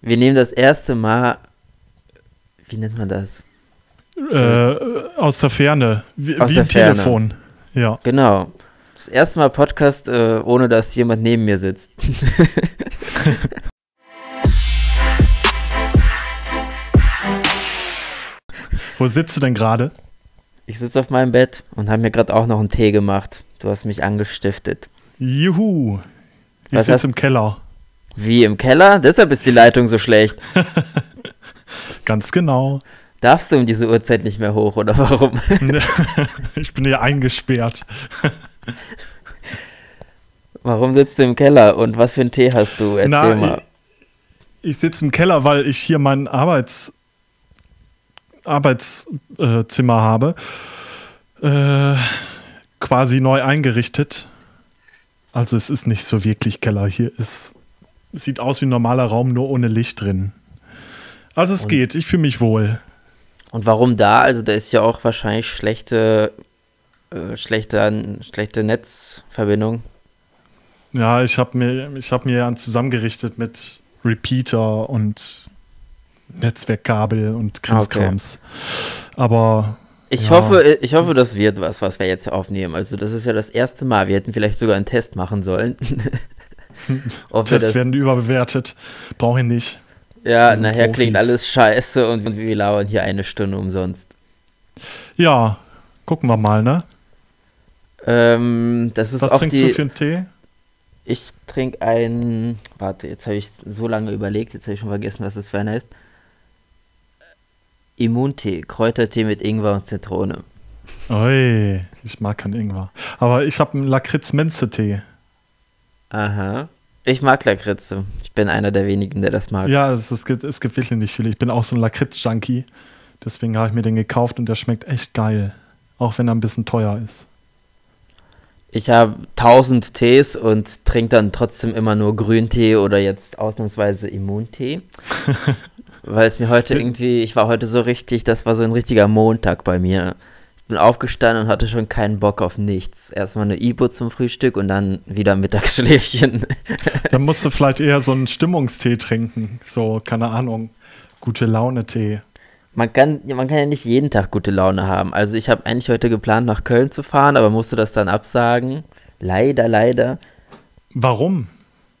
Wir nehmen das erste Mal, wie nennt man das? Äh, aus der Ferne, wie, Aus wie der im Ferne. Telefon. Ja. Genau. Das erste Mal Podcast, äh, ohne dass jemand neben mir sitzt. Wo sitzt du denn gerade? Ich sitze auf meinem Bett und habe mir gerade auch noch einen Tee gemacht. Du hast mich angestiftet. Juhu. Ich sitze im Keller. Wie im Keller? Deshalb ist die Leitung so schlecht. Ganz genau. Darfst du um diese Uhrzeit nicht mehr hoch oder warum? ich bin hier eingesperrt. Warum sitzt du im Keller und was für einen Tee hast du? Erzähl Na, mal. Ich, ich sitze im Keller, weil ich hier mein Arbeits, Arbeitszimmer äh, Zimmer habe. Äh, quasi neu eingerichtet. Also es ist nicht so wirklich Keller. Hier ist, sieht aus wie ein normaler Raum, nur ohne Licht drin. Also es geht, ich fühle mich wohl. Und warum da? Also da ist ja auch wahrscheinlich schlechte, äh, schlechte, schlechte Netzverbindung. Ja, ich habe mir, ich hab mir zusammengerichtet mit Repeater und Netzwerkkabel und Krimskrams. Aber Ich Ja. hoffe, ich hoffe, das wird was, was wir jetzt aufnehmen. Also das ist ja das erste Mal. Wir hätten vielleicht sogar einen Test machen sollen. Tests das, werden überbewertet. Brauche ich nicht. ja, nachher klingt Profis. alles scheiße und wir lauern hier eine Stunde umsonst. Ja, gucken wir mal, ne? Ähm, das ist Was auch trinkst die. du für einen Tee? Ich trinke ein. Warte, jetzt habe ich so lange überlegt, jetzt habe ich schon vergessen, was das für einer ist. Immuntee, Kräutertee mit Ingwer und Zitrone. Ui, ich mag keinen Ingwer. Aber ich habe einen Lakritz-Menze-Tee. Aha. Ich mag Lakritze. Ich bin einer der wenigen, der das mag. Ja, es, es, gibt, es gibt wirklich nicht viele. Ich bin auch so ein Lakritz-Junkie. Deswegen habe ich mir den gekauft und der schmeckt echt geil. Auch wenn er ein bisschen teuer ist. Ich habe tausend Tees und trinke dann trotzdem immer nur Grüntee oder jetzt ausnahmsweise Immuntee. Weil es mir heute irgendwie, ich war heute so richtig, das war so ein richtiger Montag bei mir. Bin aufgestanden und hatte schon keinen Bock auf nichts. Erstmal eine Ibo zum Frühstück und dann wieder Mittagsschläfchen. Dann musst du vielleicht eher so einen Stimmungstee trinken. So, keine Ahnung, gute Laune-Tee. Man kann, man kann ja nicht jeden Tag gute Laune haben. Also ich habe eigentlich heute geplant, nach Köln zu fahren, aber musste das dann absagen. Leider, leider. Warum?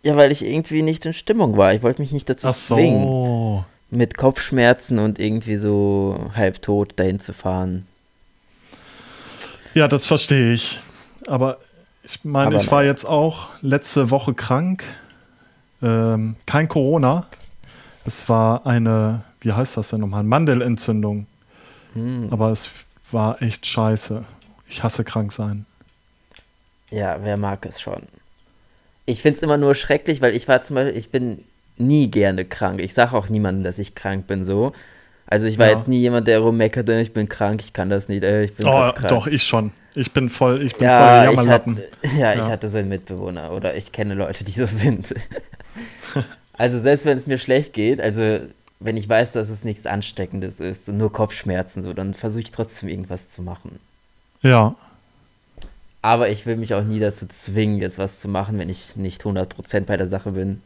Ja, weil ich irgendwie nicht in Stimmung war. Ich wollte mich nicht dazu Ach zwingen. so. mit Kopfschmerzen und irgendwie so halbtot dahin zu fahren. Ja, das verstehe ich. Aber ich meine, Aber ich war nein. jetzt auch letzte Woche krank. Ähm, kein Corona. Es war eine, wie heißt das denn nochmal? Mandelentzündung. Hm. Aber es war echt scheiße. Ich hasse krank sein. Ja, wer mag es schon? Ich finde es immer nur schrecklich, weil ich war zum Beispiel, ich bin nie gerne krank. Ich sage auch niemandem, dass ich krank bin so. Also ich war Ja. jetzt nie jemand, der rummeckert, äh, ich bin krank, ich kann das nicht, äh, ich bin Oh, krank. doch, ich schon. Ich bin voll, ich bin Ja, voll der ich Jammerlappen. hatte, ja, ich Ja. hatte so einen Mitbewohner oder ich kenne Leute, die so sind. also selbst wenn es mir schlecht geht, also wenn ich weiß, dass es nichts Ansteckendes ist und nur Kopfschmerzen, so, dann versuche ich trotzdem irgendwas zu machen. Ja, Aber ich will mich auch nie dazu zwingen, jetzt was zu machen, wenn ich nicht 100% bei der Sache bin.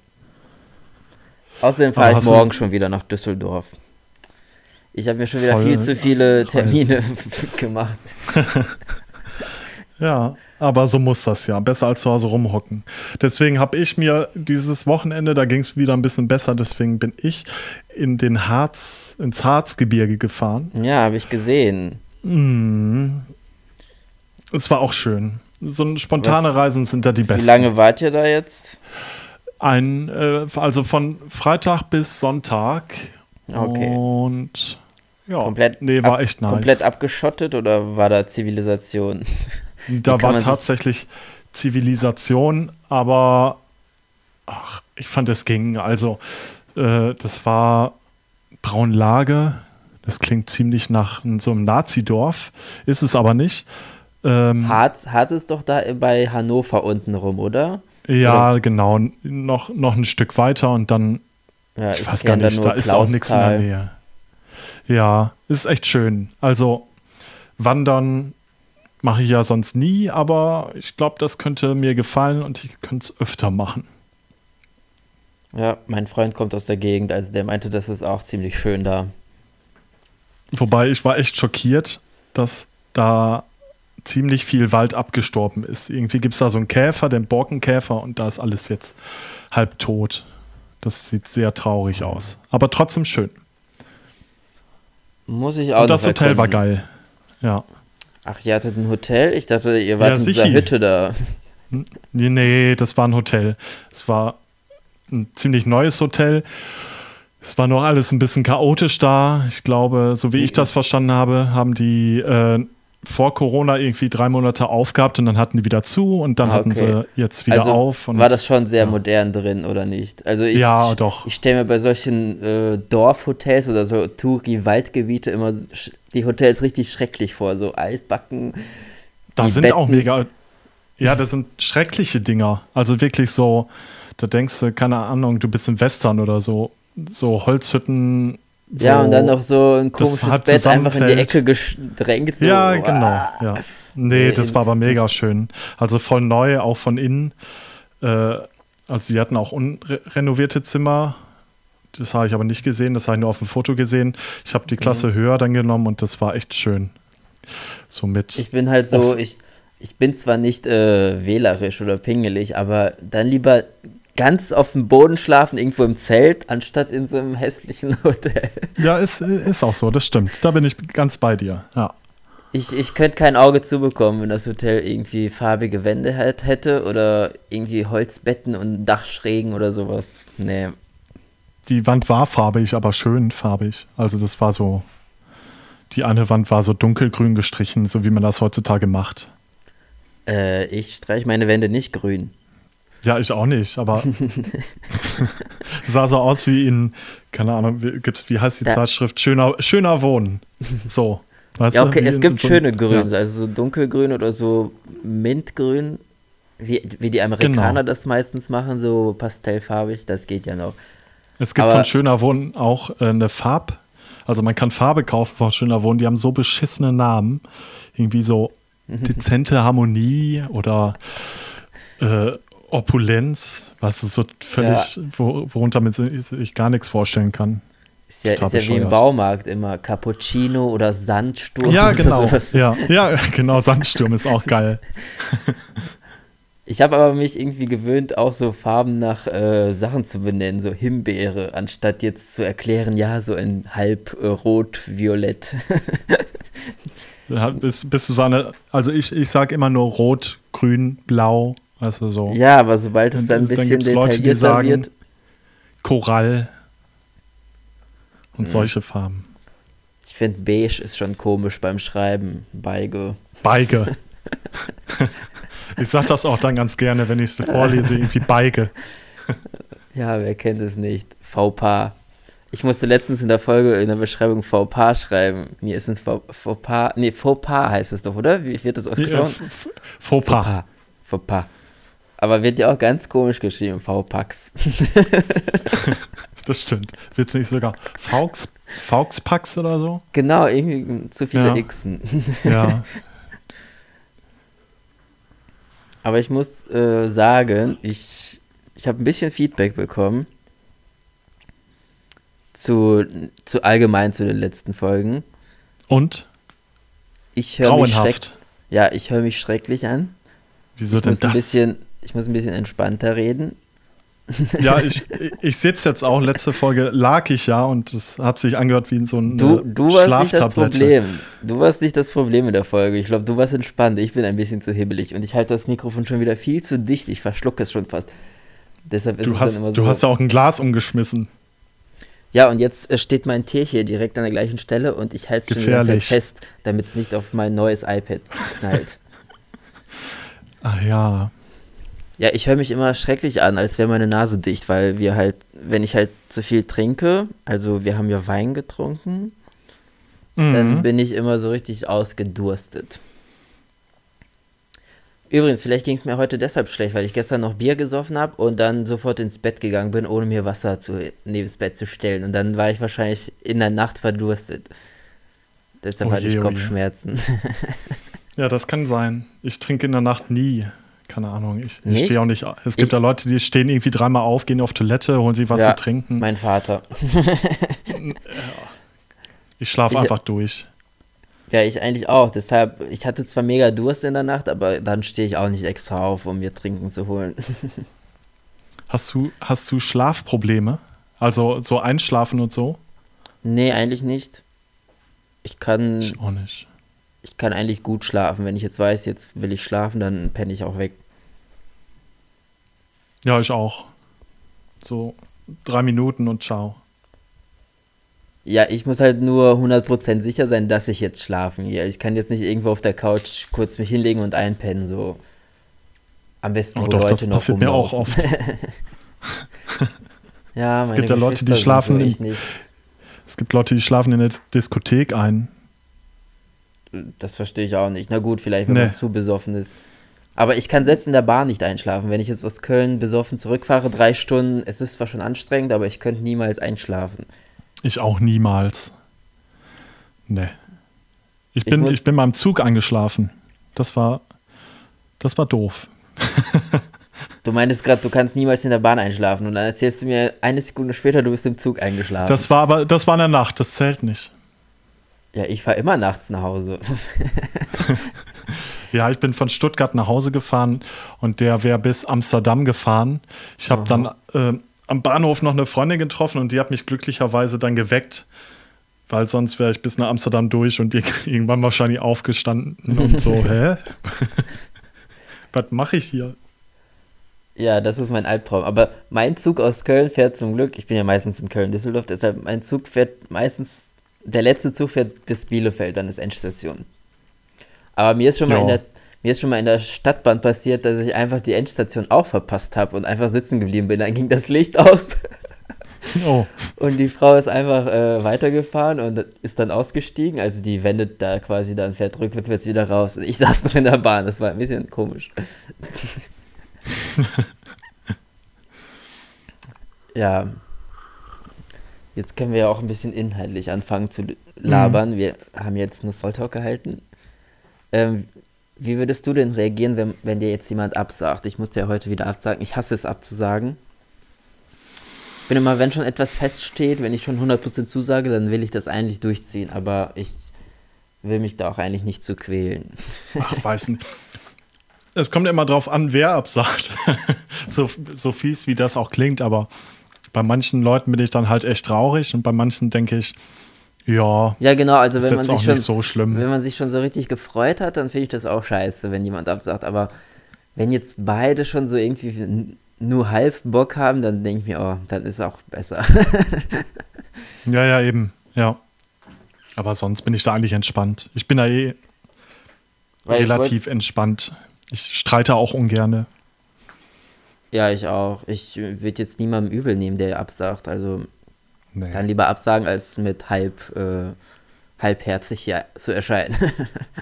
Außerdem fahre ich morgen schon wieder nach Düsseldorf. Ich habe mir schon wieder Voll viel zu viele. Termine gemacht. ja. Aber so muss das ja. Besser als zu Hause rumhocken. Deswegen habe ich mir dieses Wochenende, da ging es wieder ein bisschen besser, deswegen bin ich in den Harz, ins Harzgebirge gefahren. Ja, habe ich gesehen. Mm. Es war auch schön. So spontane Was- Reisen sind da die besten. Wie lange wart ihr da jetzt? Ein, äh, also von Freitag bis Sonntag. Okay. Und ja, Komplett nee, war ab- echt nice. Komplett abgeschottet oder war da Zivilisation? Da war tatsächlich Zivilisation, aber ach, ich fand es ging. Also, äh, das war Braunlage. Das klingt ziemlich nach so einem Nazi-Dorf. Ist es aber nicht. Ähm, Harz, Harz ist doch da bei Hannover unten rum, oder? ja, genau. Noch, noch ein Stück weiter und dann, Ja, ich, weiß gar nicht, da ist auch nichts in der. Nähe. Ja, ist echt schön. Also, wandern mache ich ja sonst nie, aber ich glaube, das könnte mir gefallen und ich könnte es öfter machen. Ja, mein Freund kommt aus der Gegend, also der meinte, das ist auch ziemlich schön da. Wobei ich war echt schockiert, dass da ziemlich viel Wald abgestorben ist. Irgendwie gibt es da so einen Käfer, den Borkenkäfer, und da ist alles jetzt halb tot. Das sieht sehr traurig aus. Aber trotzdem schön. Muss ich auch Und das Hotel war geil. Ja. Ach, ihr hattet ein Hotel? Ich dachte, ihr wart ja, in dieser Hütte da. Nee, nee, das war ein Hotel. Es war ein ziemlich neues Hotel. Es war noch alles ein bisschen chaotisch da. Ich glaube, so wie ich das verstanden habe, haben die äh, vor Corona irgendwie drei Monate aufgehabt und dann hatten die wieder zu und dann okay. hatten sie jetzt wieder also auf. war das schon sehr ja. modern drin oder nicht? Also ich, ja, doch. Ich stelle mir bei solchen äh, Dorfhotels oder so Touri-Waldgebiete immer die Hotels richtig schrecklich vor, so altbacken. Da sind Betten. auch mega. Ja, das sind schreckliche Dinger. Also wirklich so, da denkst du, keine Ahnung, du bist im Western oder so. So Holzhütten, ja, und dann noch so ein komisches Bett einfach in die Ecke gedrängt. So. Ja, genau. Ja. Nee, das war aber mega schön. Also voll neu, auch von innen. Äh, also die hatten auch unrenovierte Zimmer. Das habe ich aber nicht gesehen, das habe ich nur auf dem Foto gesehen. Ich habe die Klasse mhm. höher dann genommen und das war echt schön. Somit. Ich bin halt so, ich, ich bin zwar nicht äh, wählerisch oder pingelig, aber dann lieber ganz auf dem Boden schlafen, irgendwo im Zelt, anstatt in so einem hässlichen Hotel. Ja, ist, ist auch so, das stimmt. Da bin ich ganz bei dir, ja. Ich, ich könnte kein Auge zubekommen, wenn das Hotel irgendwie farbige Wände hätte oder irgendwie Holzbetten und Dachschrägen oder sowas. Nee. Die Wand war farbig, aber schön farbig. Also das war so, die eine Wand war so dunkelgrün gestrichen, so wie man das heutzutage macht. Äh, ich streiche meine Wände nicht grün. Ja, ich auch nicht, aber sah so aus wie in, keine Ahnung, wie, gibt's, wie heißt die ja. Zeitschrift? Schöner, schöner Wohnen. So. Weißt ja, okay, es gibt so schöne Grüns, ja. also so dunkelgrün oder so mintgrün, wie, wie die Amerikaner genau. das meistens machen, so pastellfarbig, das geht ja noch. Es gibt aber, von Schöner Wohnen auch äh, eine Farb, also man kann Farbe kaufen von Schöner Wohnen, die haben so beschissene Namen, irgendwie so dezente Harmonie oder äh, Opulenz, was ist so völlig, ja. worunter man sich gar nichts vorstellen kann. Ist ja, ist ja wie im Baumarkt immer Cappuccino oder Sandsturm. Ja, genau. Ja, ja, genau, Sandsturm ist auch geil. Ich habe aber mich irgendwie gewöhnt, auch so Farben nach äh, Sachen zu benennen, so Himbeere, anstatt jetzt zu erklären, ja, so in halb äh, rot-violett. bist, bist du so eine, also ich, ich sage immer nur rot, grün, blau, Weißt du, so. Ja, aber sobald es dann ein bisschen dann Leute, die sagen, wird. Korall und mhm. solche Farben. Ich finde beige ist schon komisch beim Schreiben. Beige. Beige. ich sag das auch dann ganz gerne, wenn ich es vorlese, irgendwie Beige. ja, wer kennt es nicht? Fauxpas. Ich musste letztens in der Folge in der Beschreibung Fauxpas schreiben. Mir ist ein Fauxpas, nee, Fauxpas heißt es doch, oder? Wie wird das ausgesprochen? Fauxpas. Fauxpas. Aber wird ja auch ganz komisch geschrieben, V-Pax. das stimmt. Wird es nicht sogar Faux, Fauxpax oder so? Genau, irgendwie zu viele ja. Xen. ja. Aber ich muss äh, sagen, ich, ich habe ein bisschen Feedback bekommen zu, zu allgemein zu den letzten Folgen. Und? Ich höre mich schrecklich. Ja, ich höre mich schrecklich an. Wieso ich denn muss das? Ein bisschen, ich muss ein bisschen entspannter reden. Ja, ich, ich sitze jetzt auch, letzte Folge lag ich ja und es hat sich angehört wie in so ein Du, du warst nicht das Problem. Du warst nicht das Problem in der Folge. Ich glaube, du warst entspannt. Ich bin ein bisschen zu hibbelig und ich halte das Mikrofon schon wieder viel zu dicht. Ich verschlucke es schon fast. Deshalb ist du es hast, dann immer so. Du hast ja auch ein Glas umgeschmissen. Ja, und jetzt äh, steht mein Tee hier direkt an der gleichen Stelle und ich halte es schon wieder fest, damit es nicht auf mein neues iPad knallt. Ach ja. Ja, ich höre mich immer schrecklich an, als wäre meine Nase dicht, weil wir halt, wenn ich halt zu viel trinke, also wir haben ja Wein getrunken, mhm. dann bin ich immer so richtig ausgedurstet. Übrigens, vielleicht ging es mir heute deshalb schlecht, weil ich gestern noch Bier gesoffen habe und dann sofort ins Bett gegangen bin, ohne mir Wasser zu, neben das Bett zu stellen. Und dann war ich wahrscheinlich in der Nacht verdurstet. Deshalb oh hatte ich Kopfschmerzen. ja, das kann sein. Ich trinke in der Nacht nie keine Ahnung. Ich, ich stehe auch nicht. Es gibt ich, da Leute, die stehen irgendwie dreimal auf, gehen auf Toilette, holen sich was ja, zu trinken. Mein Vater. ich schlafe einfach durch. Ja, ich eigentlich auch. Deshalb, ich hatte zwar mega Durst in der Nacht, aber dann stehe ich auch nicht extra auf, um mir Trinken zu holen. Hast du, hast du Schlafprobleme? Also so einschlafen und so? Nee, eigentlich nicht. Ich kann. Ich auch nicht. Ich kann eigentlich gut schlafen. Wenn ich jetzt weiß, jetzt will ich schlafen, dann penne ich auch weg. Ja, ich auch. So drei Minuten und ciao. Ja, ich muss halt nur 100% sicher sein, dass ich jetzt schlafen gehe. Ich kann jetzt nicht irgendwo auf der Couch kurz mich hinlegen und einpennen, so. Am besten, Ach wo doch, Leute das noch passiert mir auch oft. ja, es gibt ja Leute, die schlafen in, Es gibt Leute, die schlafen in der Diskothek ein. Das verstehe ich auch nicht. Na gut, vielleicht, wenn nee. man zu besoffen ist. Aber ich kann selbst in der Bahn nicht einschlafen. Wenn ich jetzt aus Köln besoffen zurückfahre, drei Stunden, es ist zwar schon anstrengend, aber ich könnte niemals einschlafen. Ich auch niemals. Nee. Ich bin, ich, ich bin mal im Zug eingeschlafen. Das war, das war doof. du meintest gerade, du kannst niemals in der Bahn einschlafen und dann erzählst du mir eine Sekunde später, du bist im Zug eingeschlafen. Das war aber, das war in der Nacht, das zählt nicht. Ja, ich fahre immer nachts nach Hause. ja, ich bin von Stuttgart nach Hause gefahren und der wäre bis Amsterdam gefahren. Ich habe dann äh, am Bahnhof noch eine Freundin getroffen und die hat mich glücklicherweise dann geweckt, weil sonst wäre ich bis nach Amsterdam durch und irgendwann wahrscheinlich aufgestanden und so, hä? Was mache ich hier? Ja, das ist mein Albtraum. Aber mein Zug aus Köln fährt zum Glück, ich bin ja meistens in Köln, Düsseldorf, deshalb mein Zug fährt meistens, der letzte Zug fährt bis Bielefeld, dann ist Endstation. Aber mir ist schon mal in der mir ist schon mal in der Stadtbahn passiert, dass ich einfach die Endstation auch verpasst habe und einfach sitzen geblieben bin. Dann ging das Licht aus. Oh. Und die Frau ist einfach äh, weitergefahren und ist dann ausgestiegen. Also die wendet da quasi dann, fährt rückwärts wieder raus. Und ich saß noch in der Bahn. Das war ein bisschen komisch. ja. Jetzt können wir ja auch ein bisschen inhaltlich anfangen zu labern. Mhm. Wir haben jetzt einen Soul Talk gehalten. Ähm, wie würdest du denn reagieren, wenn, wenn dir jetzt jemand absagt? Ich musste ja heute wieder absagen. Ich hasse es abzusagen. Ich bin immer, wenn schon etwas feststeht, wenn ich schon 100% zusage, dann will ich das eigentlich durchziehen. Aber ich will mich da auch eigentlich nicht zu quälen. Ach, weiß nicht. Es kommt immer drauf an, wer absagt. so, so fies wie das auch klingt, aber bei manchen Leuten bin ich dann halt echt traurig und bei manchen denke ich, ja. Ja, genau, also wenn man sich schon so wenn man sich schon so richtig gefreut hat, dann finde ich das auch scheiße, wenn jemand absagt, aber wenn jetzt beide schon so irgendwie nur halb Bock haben, dann denke ich mir, oh, dann ist auch besser. ja, ja, eben. Ja. Aber sonst bin ich da eigentlich entspannt. Ich bin da eh Weil relativ ich entspannt. Ich streite auch ungerne. Ja, ich auch. Ich würde jetzt niemandem übel nehmen, der absagt. Also Nee. Dann lieber absagen, als mit halb, äh, halbherzig hier zu erscheinen.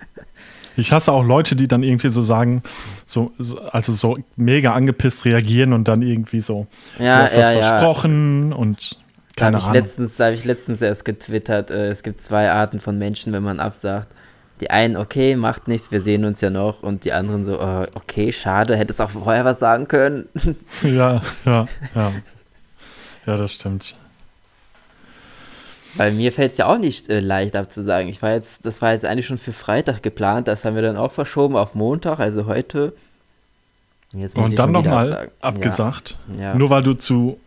ich hasse auch Leute, die dann irgendwie so sagen, so, so also so mega angepisst reagieren und dann irgendwie so, ja, du hast ja, das versprochen ja. und keine da Ahnung. Letztens, da habe ich letztens erst getwittert, äh, es gibt zwei Arten von Menschen, wenn man absagt. Die einen, okay, macht nichts, wir sehen uns ja noch. Und die anderen so, äh, okay, schade, hättest auch vorher was sagen können. ja, ja, ja. Ja, das stimmt. Weil mir fällt es ja auch nicht äh, leicht abzusagen. Ich war jetzt, das war jetzt eigentlich schon für Freitag geplant, das haben wir dann auch verschoben auf Montag, also heute. Und dann nochmal abgesagt. Ja. Ja. Nur weil du zu,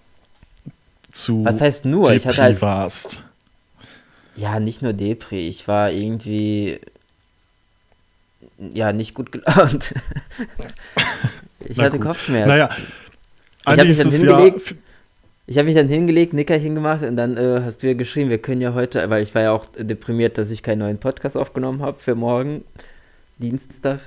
zu Was heißt nur? Depri ich hatte halt, warst. Ja, nicht nur Depri. Ich war irgendwie ja nicht gut gelaunt. ich hatte gut. Kopfschmerzen. Naja, ich habe mich dann hingelegt. Ja ich habe mich dann hingelegt, Nickerchen gemacht und dann äh, hast du ja geschrieben, wir können ja heute, weil ich war ja auch deprimiert, dass ich keinen neuen Podcast aufgenommen habe für morgen, Dienstag.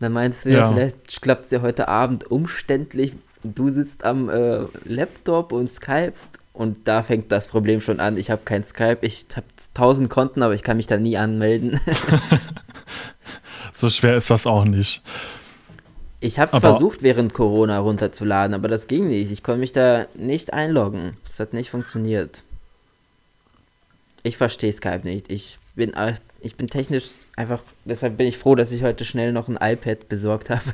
Dann meinst du ja, ja vielleicht klappt es ja heute Abend umständlich. Du sitzt am äh, Laptop und skypst und da fängt das Problem schon an. Ich habe kein Skype, ich habe tausend Konten, aber ich kann mich da nie anmelden. so schwer ist das auch nicht. Ich habe es versucht, während Corona runterzuladen, aber das ging nicht. Ich konnte mich da nicht einloggen. Das hat nicht funktioniert. Ich verstehe Skype nicht. Ich bin, ich bin technisch einfach, deshalb bin ich froh, dass ich heute schnell noch ein iPad besorgt habe.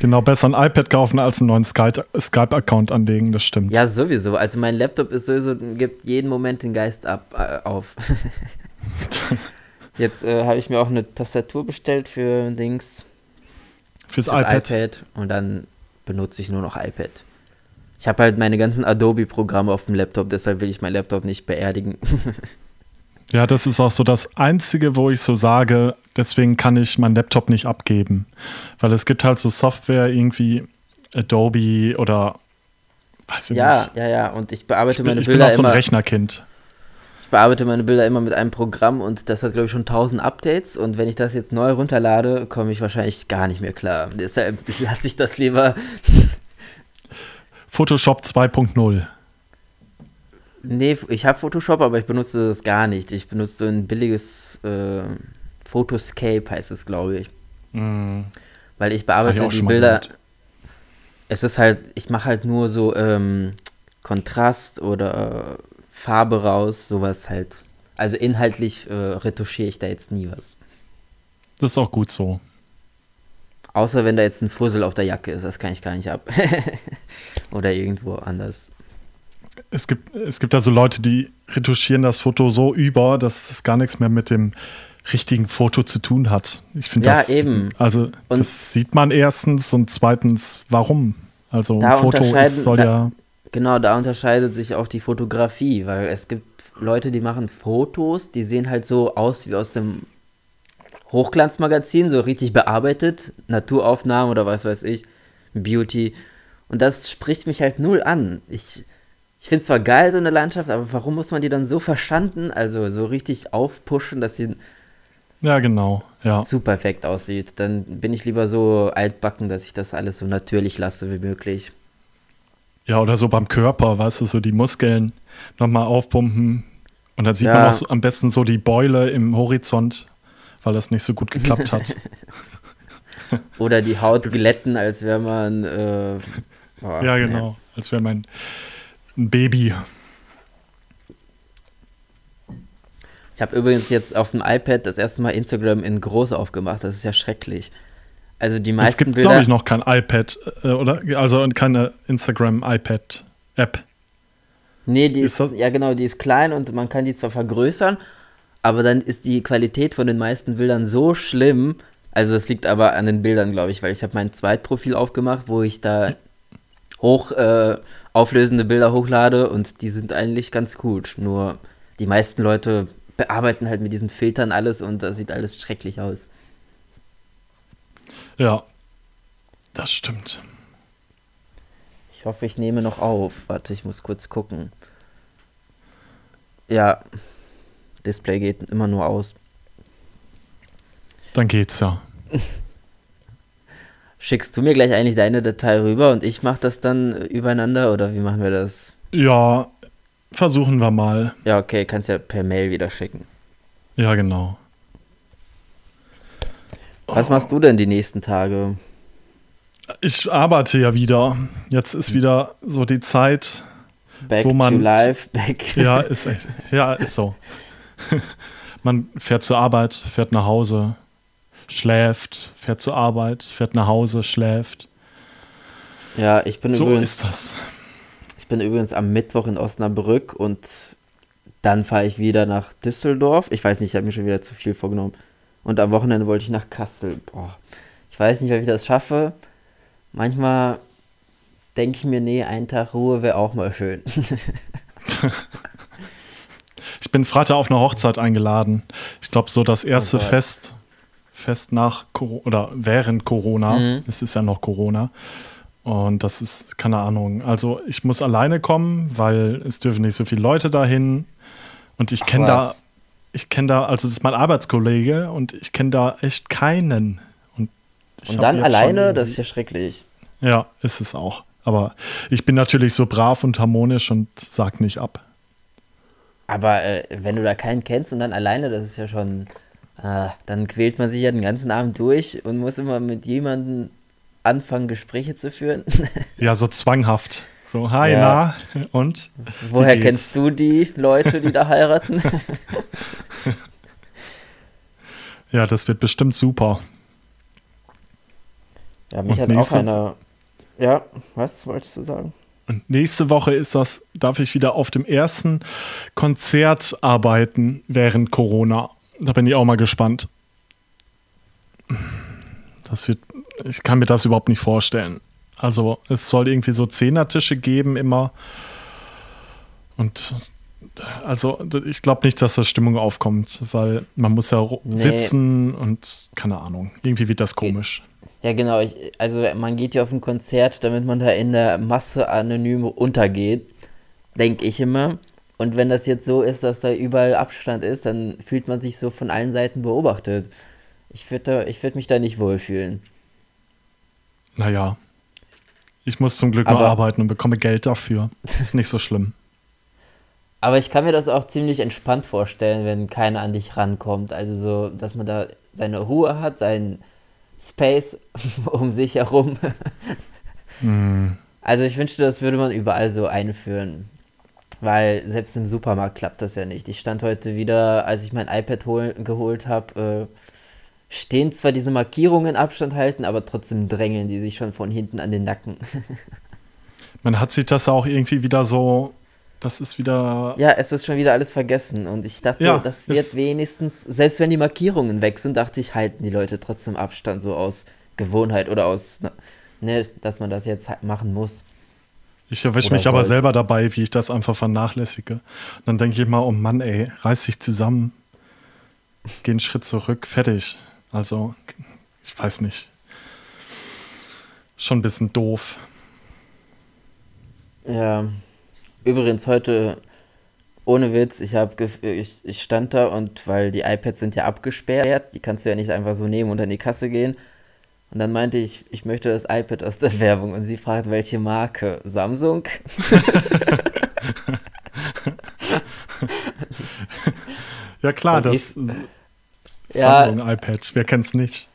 Genau, besser ein iPad kaufen als einen neuen Skype-Account anlegen, das stimmt. Ja, sowieso. Also mein Laptop ist sowieso, gibt jeden Moment den Geist ab, äh, auf. Jetzt äh, habe ich mir auch eine Tastatur bestellt für Dings. Fürs, fürs iPad. iPad. Und dann benutze ich nur noch iPad. Ich habe halt meine ganzen Adobe-Programme auf dem Laptop, deshalb will ich meinen Laptop nicht beerdigen. ja, das ist auch so das Einzige, wo ich so sage, deswegen kann ich meinen Laptop nicht abgeben. Weil es gibt halt so Software, irgendwie Adobe oder weiß ich ja, nicht. Ja, ja, ja. Und ich bearbeite ich bin, meine ich Bilder bin auch so ein immer. Rechnerkind. Ich bearbeite meine Bilder immer mit einem Programm und das hat, glaube ich, schon 1000 Updates. Und wenn ich das jetzt neu runterlade, komme ich wahrscheinlich gar nicht mehr klar. Deshalb lasse ich das lieber Photoshop 2.0. Nee, ich habe Photoshop, aber ich benutze das gar nicht. Ich benutze so ein billiges äh, Photoscape, heißt es, glaube ich. Mm. Weil ich bearbeite ich die Bilder. Es ist halt, ich mache halt nur so ähm, Kontrast oder Farbe raus, sowas halt. Also inhaltlich äh, retuschiere ich da jetzt nie was. Das ist auch gut so. Außer wenn da jetzt ein Fussel auf der Jacke ist, das kann ich gar nicht ab. Oder irgendwo anders. Es gibt, es gibt also Leute, die retuschieren das Foto so über, dass es gar nichts mehr mit dem richtigen Foto zu tun hat. Ich finde ja, das. eben. Also, und das sieht man erstens und zweitens, warum? Also, ein Foto ist, soll da, ja. Genau, da unterscheidet sich auch die Fotografie, weil es gibt Leute, die machen Fotos, die sehen halt so aus wie aus dem Hochglanzmagazin, so richtig bearbeitet, Naturaufnahmen oder was weiß ich, Beauty. Und das spricht mich halt null an. Ich, ich finde es zwar geil, so eine Landschaft, aber warum muss man die dann so verschanden, also so richtig aufpushen, dass sie ja, genau, ja. zu perfekt aussieht? Dann bin ich lieber so altbacken, dass ich das alles so natürlich lasse wie möglich. Ja, oder so beim Körper, weißt du, so die Muskeln nochmal aufpumpen. Und dann sieht ja. man auch so, am besten so die Beule im Horizont weil das nicht so gut geklappt hat. Oder die Haut glätten, als wäre man. Äh, oh, ja, genau. Nee. Als wäre man ein Baby. Ich habe übrigens jetzt auf dem iPad das erste Mal Instagram in groß aufgemacht. Das ist ja schrecklich. Also die meisten Es gibt, glaube ich, noch kein iPad, äh, oder? Also keine Instagram-iPad-App. Nee, die ist, ist ja genau, die ist klein und man kann die zwar vergrößern, aber dann ist die Qualität von den meisten Bildern so schlimm. Also das liegt aber an den Bildern, glaube ich, weil ich habe mein Zweitprofil aufgemacht, wo ich da hoch äh, auflösende Bilder hochlade und die sind eigentlich ganz gut. Nur die meisten Leute bearbeiten halt mit diesen Filtern alles und das sieht alles schrecklich aus. Ja, das stimmt. Ich hoffe, ich nehme noch auf. Warte, ich muss kurz gucken. Ja, Display geht immer nur aus. Dann geht's ja. Schickst du mir gleich eigentlich deine Datei rüber und ich mache das dann übereinander oder wie machen wir das? Ja, versuchen wir mal. Ja, okay, kannst ja per Mail wieder schicken. Ja, genau. Was machst du denn die nächsten Tage? Ich arbeite ja wieder. Jetzt ist wieder so die Zeit, back wo man. To life, back. Ja, ist echt. Ja, ist so. man fährt zur Arbeit, fährt nach Hause, schläft, fährt zur Arbeit, fährt nach Hause, schläft. Ja, ich bin so übrigens. ist das. Ich bin übrigens am Mittwoch in Osnabrück und dann fahre ich wieder nach Düsseldorf. Ich weiß nicht, ich habe mir schon wieder zu viel vorgenommen. Und am Wochenende wollte ich nach Kassel. Boah, ich weiß nicht, ob ich das schaffe. Manchmal denke ich mir, nee, einen Tag Ruhe wäre auch mal schön. Ich bin Freitag auf eine Hochzeit eingeladen. Ich glaube, so das erste oh Fest, Fest nach Corona, oder während Corona. Mhm. Es ist ja noch Corona. Und das ist, keine Ahnung. Also ich muss alleine kommen, weil es dürfen nicht so viele Leute dahin. Und ich kenne da, ich kenne da, also das ist mein Arbeitskollege und ich kenne da echt keinen. Und, und dann alleine, das ist ja schrecklich. Ja, ist es auch. Aber ich bin natürlich so brav und harmonisch und sag nicht ab. Aber äh, wenn du da keinen kennst und dann alleine, das ist ja schon, äh, dann quält man sich ja den ganzen Abend durch und muss immer mit jemandem anfangen, Gespräche zu führen. ja, so zwanghaft. So, hi, ja. na, und? Woher kennst du die Leute, die da heiraten? ja, das wird bestimmt super. Ja, mich Und hat nächste- auch einer. Ja, was wolltest du sagen? Und nächste Woche ist das, darf ich wieder auf dem ersten Konzert arbeiten während Corona. Da bin ich auch mal gespannt. Das wird, ich kann mir das überhaupt nicht vorstellen. Also es soll irgendwie so Zehnertische geben immer. Und also ich glaube nicht, dass da Stimmung aufkommt, weil man muss ja Nee. sitzen und keine Ahnung. Irgendwie wird das komisch. Ja, genau. Ich, also man geht ja auf ein Konzert, damit man da in der Masse anonym untergeht, denke ich immer. Und wenn das jetzt so ist, dass da überall Abstand ist, dann fühlt man sich so von allen Seiten beobachtet. Ich würde würd mich da nicht wohlfühlen. Naja. Ich muss zum Glück nur Aber- arbeiten und bekomme Geld dafür. Das ist nicht so schlimm. Aber ich kann mir das auch ziemlich entspannt vorstellen, wenn keiner an dich rankommt. Also so, dass man da seine Ruhe hat, seinen Space um sich herum. Hm. Also ich wünschte, das würde man überall so einführen. Weil selbst im Supermarkt klappt das ja nicht. Ich stand heute wieder, als ich mein iPad hol geholt habe, äh, stehen zwar diese Markierungen Abstand halten, aber trotzdem drängeln die sich schon von hinten an den Nacken. Man hat sich das auch irgendwie wieder so, das ist wieder, Ja, es ist schon wieder alles vergessen. Und ich dachte, Ja, das wird wenigstens, selbst wenn die Markierungen weg sind, dachte ich, halten die Leute trotzdem Abstand, so aus Gewohnheit oder aus, na, ne, dass man das jetzt machen muss. ich erwische mich aber sollte. selber dabei, wie ich das einfach vernachlässige. Dann denke ich mal, oh Mann, ey, reiß dich zusammen, geh einen Schritt zurück, fertig. Also, ich weiß nicht. Schon ein bisschen doof. Ja, übrigens heute, ohne Witz, ich, hab ich, ich stand da und weil die iPads sind ja abgesperrt, die kannst du ja nicht einfach so nehmen und an die Kasse gehen. Und dann meinte ich, ich möchte das iPad aus der Werbung und sie fragt, welche Marke? Samsung? Ja klar, das Ja. Samsung iPad, wer kennt's nicht?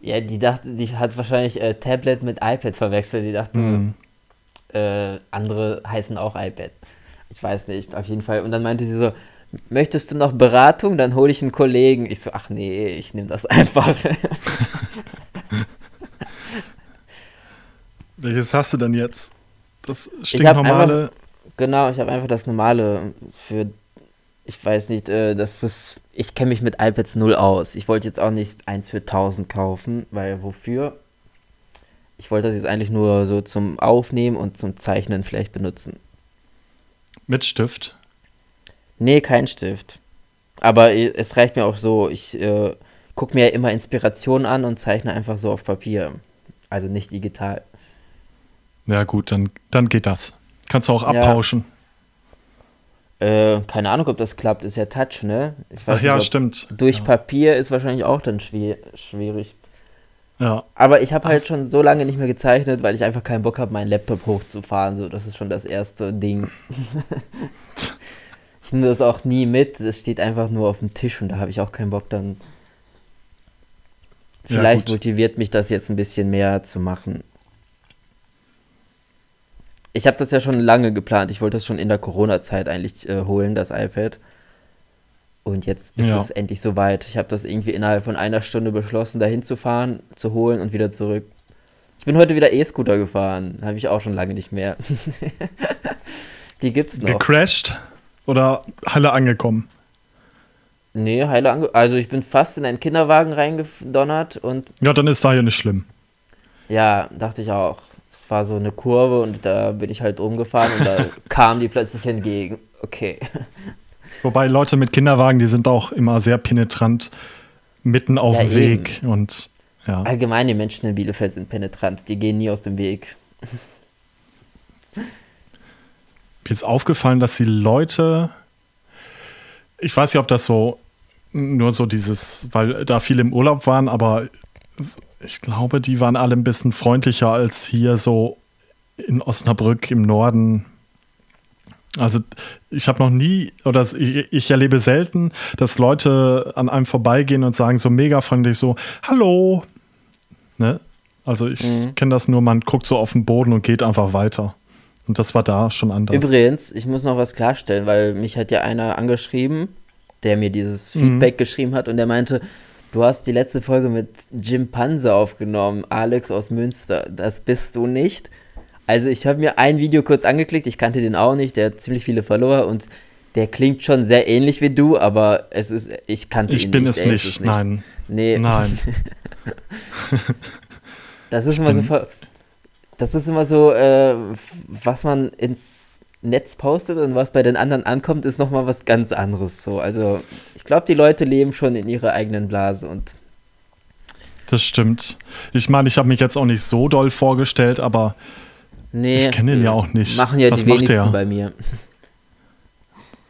Ja, die dachte, die hat wahrscheinlich äh, Tablet mit iPad verwechselt. Die dachte, Hm. äh, andere heißen auch iPad. Ich weiß nicht, auf jeden Fall. Und dann meinte sie so, möchtest du noch Beratung? Dann hole ich einen Kollegen. Ich so, ach nee, ich nehme das einfach. Welches hast du denn jetzt? Das stinknormale. genau, ich habe einfach das normale für, ich weiß nicht, äh, das ist, ich kenne mich mit iPads null aus. Ich wollte jetzt auch nicht eins für 1000 kaufen, weil wofür? Ich wollte das jetzt eigentlich nur so zum Aufnehmen und zum Zeichnen vielleicht benutzen. Mit Stift. Nee, kein Stift. Aber es reicht mir auch so. Ich äh, gucke mir ja immer Inspirationen an und zeichne einfach so auf Papier. Also nicht digital. Ja, gut, dann, dann geht das. Kannst du auch Ja. Äh, keine Ahnung, ob das klappt. Ist ja Touch, ne? Ach ja, nicht, stimmt. Durch ja. Papier ist wahrscheinlich auch dann schwi schwierig. ja. Aber ich habe halt schon so lange nicht mehr gezeichnet, weil ich einfach keinen Bock habe, meinen Laptop hochzufahren. So, das ist schon das erste Ding. ich nehme das auch nie mit. Das steht einfach nur auf dem Tisch und da habe ich auch keinen Bock dann. Ja, Vielleicht gut. motiviert mich das jetzt ein bisschen mehr zu machen. Ich habe das ja schon lange geplant. Ich wollte das schon in der Corona-Zeit eigentlich äh, holen, das iPad. Und jetzt ist Ja. es endlich soweit. Ich habe das irgendwie innerhalb von einer Stunde beschlossen, dahin zu fahren, zu holen und wieder zurück. Ich bin heute wieder E-Scooter gefahren. Habe ich auch schon lange nicht mehr. Die gibt's noch. Gecrashed oder Halle angekommen? nee, heile ange Also ich bin fast in einen Kinderwagen reingedonnert und Ja, dann ist da ja nicht schlimm. ja, dachte ich auch. Es war so eine Kurve und da bin ich halt rumgefahren und da kam die plötzlich entgegen. Okay. Wobei Leute mit Kinderwagen, die sind auch immer sehr penetrant mitten auf Ja, dem Weg. Und ja. Allgemein die Menschen in Bielefeld sind penetrant. Die gehen nie aus dem Weg. Mir ist aufgefallen, dass die Leute, ich weiß nicht, ob das so nur so dieses, weil da viele im Urlaub waren, aber ich glaube, die waren alle ein bisschen freundlicher als hier so in Osnabrück im Norden. Also ich habe noch nie, oder ich, ich erlebe selten, dass Leute an einem vorbeigehen und sagen so mega freundlich so, hallo. Ne? Also ich Mhm. kenne das nur, man guckt so auf den Boden und geht einfach weiter. Und das war da schon anders. Übrigens, ich muss noch was klarstellen, weil mich hat ja einer angeschrieben, der mir dieses Mhm. Feedback geschrieben hat und der meinte, Du hast die letzte Folge mit Jim Panse aufgenommen, Alex aus Münster. Das bist du nicht. Also ich habe mir ein Video kurz angeklickt, ich kannte den auch nicht, der hat ziemlich viele Follower und der klingt schon sehr ähnlich wie du, aber es ist, ich kannte ich ihn nicht. nicht. Ich bin es nicht, nein. Nee. Nein. das ist immer so, das ist immer so, äh, was man ins Netz postet und was bei den anderen ankommt, ist nochmal was ganz anderes. So, also ich glaube, die Leute leben schon in ihrer eigenen Blase und das stimmt. Ich meine, ich habe mich jetzt auch nicht so doll vorgestellt, aber nee, ich kenne ihn ja auch nicht. Machen ja was die macht wenigsten der? bei mir.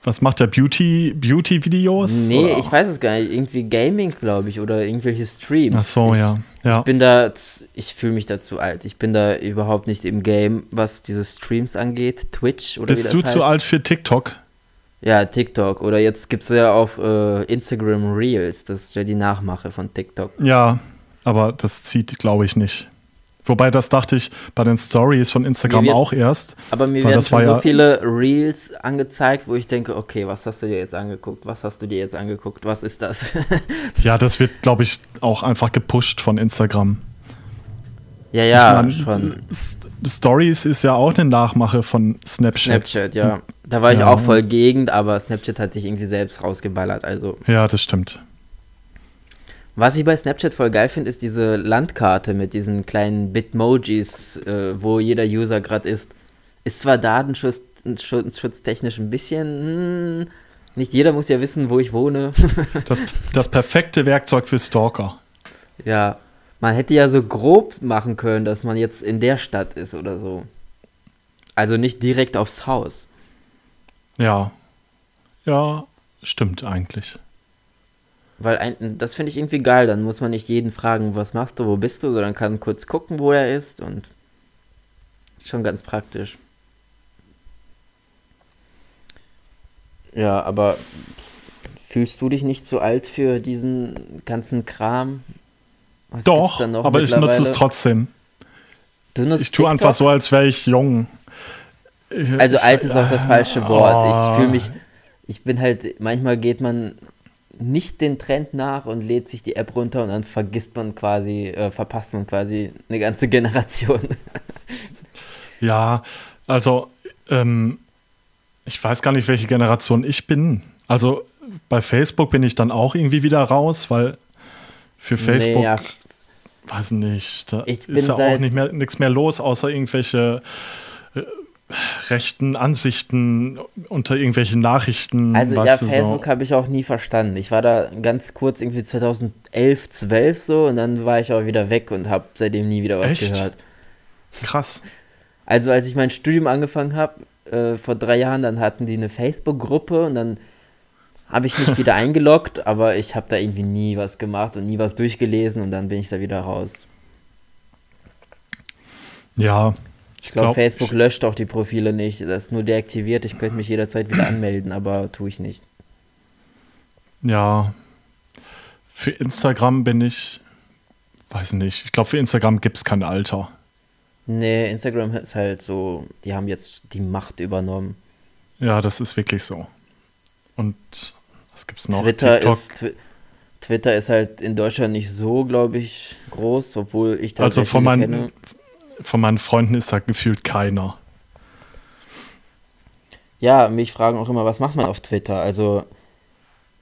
Was macht der Beauty Beauty Videos? Nee, oder? ich weiß es gar nicht. Irgendwie Gaming, glaube ich, oder irgendwelche Streams. Ach so, ich, ja. ja. Ich bin da, ich fühle mich da zu alt. Ich bin da überhaupt nicht im Game, was diese Streams angeht. Twitch oder wie Bist du heißt. zu alt für TikTok? Ja, TikTok. Oder jetzt gibt es ja auf äh, Instagram Reels. Das ist ja die Nachmache von TikTok. Ja, aber das zieht, glaube ich, nicht. Wobei, das dachte ich bei den Stories von Instagram wird- auch erst. Aber mir werden schon so ja- viele Reels angezeigt, wo ich denke, okay, was hast du dir jetzt angeguckt? Was hast du dir jetzt angeguckt? Was ist das? Ja, das wird, glaube ich, auch einfach gepusht von Instagram. ja, ja, Ich mein, schon. Stories ist ja auch eine Nachmache von Snapchat. Snapchat, ja. Da war ich Ja. auch voll gegen, aber Snapchat hat sich irgendwie selbst rausgeballert. Also, Ja, das stimmt. Was ich bei Snapchat voll geil finde, ist diese Landkarte mit diesen kleinen Bitmojis, äh, wo jeder User gerade ist. Ist zwar Datenschutz schutz- schutztechnisch ein bisschen. Hm, nicht jeder muss ja wissen, wo ich wohne. Das, das perfekte Werkzeug für Stalker. ja, man hätte ja so grob machen können, dass man jetzt in der Stadt ist oder so. Also nicht direkt aufs Haus. Ja. Ja, stimmt eigentlich. Weil ein, das finde ich irgendwie geil. Dann muss man nicht jeden fragen, was machst du, wo bist du, sondern kann kurz gucken, wo er ist und schon ganz praktisch. Ja, aber fühlst du dich nicht zu alt für diesen ganzen Kram? Was Doch, aber ich nutze es trotzdem. Du nutzt Ich tue TikTok? einfach so, als wäre ich jung. Ich- Also ich- alt ist auch das falsche Wort. Ich Oh. fühle mich, ich bin halt, manchmal geht man nicht den Trend nach und lädt sich die App runter und dann vergisst man quasi, äh, verpasst man quasi eine ganze Generation. Ja, also ähm, ich weiß gar nicht, welche Generation ich bin. Also bei Facebook bin ich dann auch irgendwie wieder raus, weil für Facebook, Nee, ja, weiß nicht, da Ich ist ja auch nicht mehr nichts mehr los, außer irgendwelche äh, rechten Ansichten unter irgendwelchen Nachrichten. also ja, Facebook so. habe ich auch nie verstanden. Ich war da ganz kurz irgendwie 2011, 12 so und dann war ich auch wieder weg und habe seitdem nie wieder was Echt? gehört. Krass. Also als ich mein Studium angefangen habe, äh, vor drei Jahren, dann hatten die eine Facebook-Gruppe und dann habe ich mich wieder eingeloggt, aber ich habe da irgendwie nie was gemacht und nie was durchgelesen und dann bin ich da wieder raus. Ja, Ich glaube, glaub, Facebook löscht auch die Profile nicht. Das ist nur deaktiviert. Ich könnte mich jederzeit wieder anmelden, aber tue ich nicht. Ja. Für Instagram bin ich, weiß nicht, ich glaube, für Instagram gibt es kein Alter. Nee, Instagram ist halt so, die haben jetzt die Macht übernommen. Ja, das ist wirklich so. Und was gibt's noch? Twitter TikTok. ist Twi Twitter ist halt in Deutschland nicht so, glaube ich, groß, obwohl ich da also sehr von meinen, kenne. Von meinen Freunden ist da gefühlt keiner. Ja, mich fragen auch immer, was macht man auf Twitter? Also,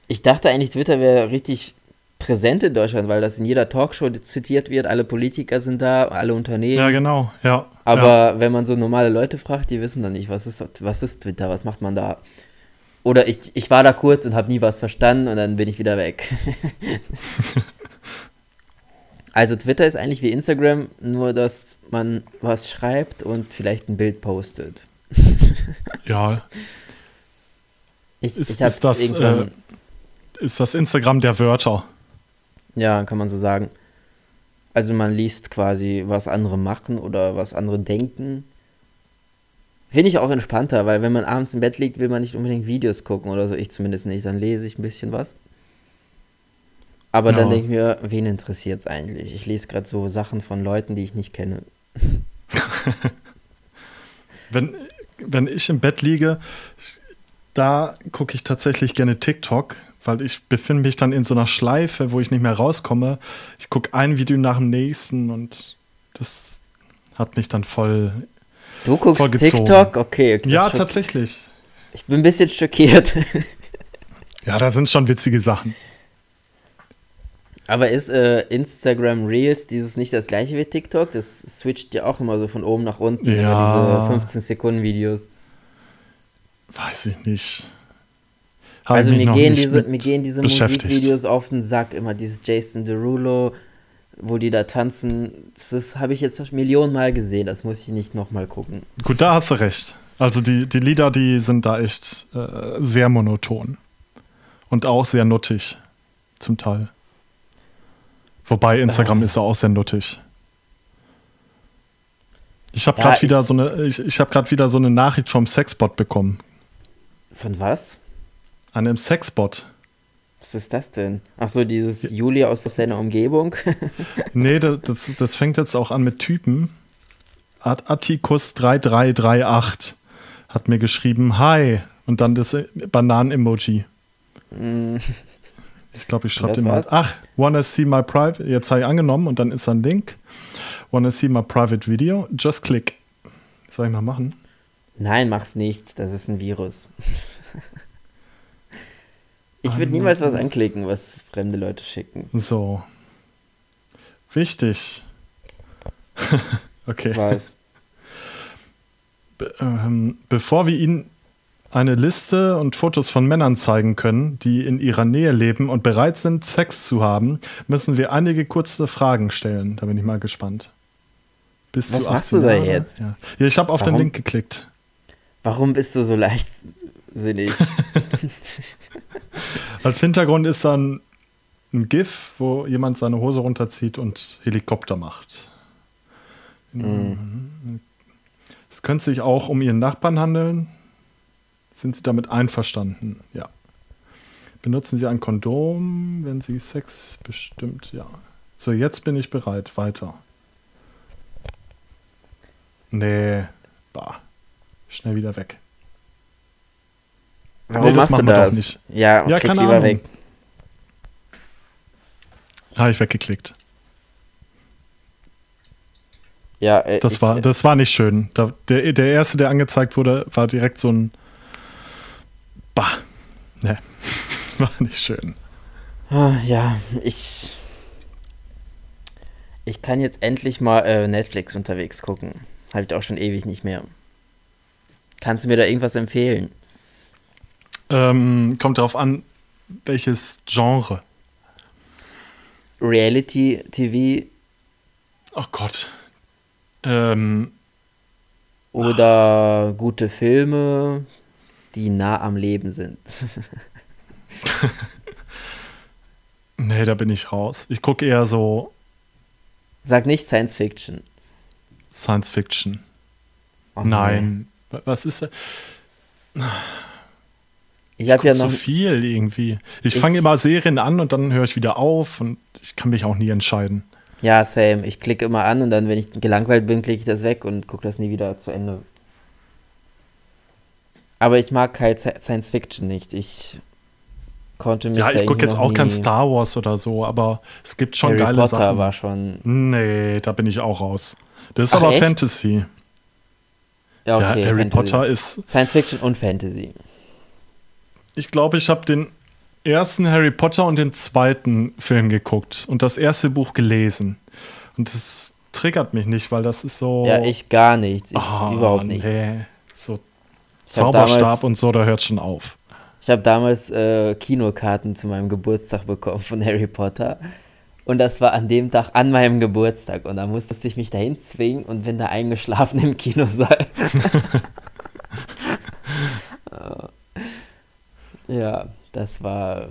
ich dachte eigentlich, Twitter wäre richtig präsent in Deutschland, weil das in jeder Talkshow zitiert wird, alle Politiker sind da, alle Unternehmen. Ja, genau, ja. Aber ja. wenn man so normale Leute fragt, die wissen dann nicht, was ist, was ist Twitter, was macht man da? Oder ich, ich war da kurz und habe nie was verstanden und dann bin ich wieder weg. also Twitter ist eigentlich wie Instagram, nur dass man was schreibt und vielleicht ein Bild postet. ja, Ich, Ist- ich ist das, irgendwann, ist das Instagram der Wörter. ja, kann man so sagen. Also man liest quasi, was andere machen oder was andere denken. Finde ich auch entspannter, weil wenn man abends im Bett liegt, will man nicht unbedingt Videos gucken oder so. Ich zumindest nicht. Dann lese ich ein bisschen was. Aber dann Ja. denke ich mir, wen interessiert es eigentlich? Ich lese gerade so Sachen von Leuten, die ich nicht kenne. Wenn, wenn ich im Bett liege, da gucke ich tatsächlich gerne TikTok, weil ich befinde mich dann in so einer Schleife, wo ich nicht mehr rauskomme. Ich gucke ein Video nach dem nächsten und das hat mich dann voll. Du guckst vollgezogen. TikTok? Okay. Ja, tatsächlich. Ich bin ein bisschen schockiert. ja, da sind schon witzige Sachen. Aber ist äh, Instagram Reels dieses nicht das gleiche wie TikTok? Das switcht ja auch immer so von oben nach unten, ja. diese 15 Sekunden Videos. Weiß ich nicht. Hab also mir gehen, diese, mir gehen diese Musikvideos auf den Sack, immer dieses Jason Derulo, wo die da tanzen. Das habe ich jetzt Millionen Mal gesehen, das muss ich nicht nochmal gucken. Gut, da hast du recht. Also die, die Lieder, die sind da echt äh, sehr monoton. Und auch sehr nuttig, zum Teil. Wobei Instagram äh. ist ja auch sehr nuttig. Ich habe gerade ja, wieder so eine, ich, ich habe gerade wieder so eine Nachricht vom Sexbot bekommen. Von was? An einem Sexbot. Was ist das denn? Ach so, dieses ja. Julia aus seiner Umgebung? nee, das, das, das, fängt jetzt auch an mit Typen. Atticus3338 hat mir geschrieben, hi, und dann das Bananen-Emoji. Mm. Ich glaube, ich schreibe den mal. Ach, wanna see my private, jetzt habe ich angenommen und dann ist ein Link. Wanna see my private video? Just click. Soll ich mal machen? Nein, mach's nicht. Das ist ein Virus. ich würde niemals was anklicken, was fremde Leute schicken. So. Wichtig. okay. Was? Be ähm, bevor wir Ihnen eine Liste und Fotos von Männern zeigen können, die in ihrer Nähe leben und bereit sind, Sex zu haben, müssen wir einige kurze Fragen stellen. Da bin ich mal gespannt. Bis Was machst du da Jahre? jetzt? Ja. ich habe auf Warum? den Link geklickt. Warum bist du so leichtsinnig? Als Hintergrund ist dann ein GIF, wo jemand seine Hose runterzieht und Helikopter macht. Mhm. Es könnte sich auch um ihren Nachbarn handeln, sind Sie damit einverstanden? Ja. Benutzen Sie ein Kondom, wenn Sie Sex bestimmt? Ja. So, jetzt bin ich bereit. Weiter. Nee. Bah. Schnell wieder weg. Warum nee, das machst du das? nicht. Ja, ja keine Ahnung. weg. Habe ich weggeklickt. Ja, äh, das, ich, war, das war nicht schön. Da, der, der erste, der angezeigt wurde, war direkt so ein Bah. Ne. War nicht schön. Ah, ja, ich. Ich kann jetzt endlich mal äh, Netflix unterwegs gucken. Habe ich auch schon ewig nicht mehr. Kannst du mir da irgendwas empfehlen? Ähm, kommt darauf an, welches Genre. Reality TV. Oh Gott. Ähm, oder gute Filme, die nah am Leben sind. nee, da bin ich raus. Ich gucke eher so. Sag nicht Science Fiction. Science Fiction. Oh, Nein. Nee. Was ist. Ich, ich habe ja noch so viel irgendwie. Ich, ich fange immer Serien an und dann höre ich wieder auf und ich kann mich auch nie entscheiden. Ja, same. Ich klicke immer an und dann, wenn ich gelangweilt bin, klicke ich das weg und gucke das nie wieder zu Ende. Aber ich mag halt Science Fiction nicht. Ich konnte mich Ja, ich gucke jetzt auch kein Star Wars oder so, aber es gibt schon Harry geile Potter Sachen. war schon. Nee, da bin ich auch raus. Das ist Ach, aber echt? Fantasy. Ja, okay, ja, Harry Fantasy. Potter ist. Science Fiction und Fantasy. Ich glaube, ich habe den ersten Harry Potter und den zweiten Film geguckt und das erste Buch gelesen. Und das triggert mich nicht, weil das ist so. Ja, ich gar nichts. Ich oh, überhaupt nichts. Nee, so Zauberstab damals, und so, da hört schon auf. Ich habe damals äh, Kinokarten zu meinem Geburtstag bekommen von Harry Potter. Und das war an dem Tag an meinem Geburtstag. Und da musste ich mich dahin zwingen und bin da eingeschlafen im Kinosaal. ja, das war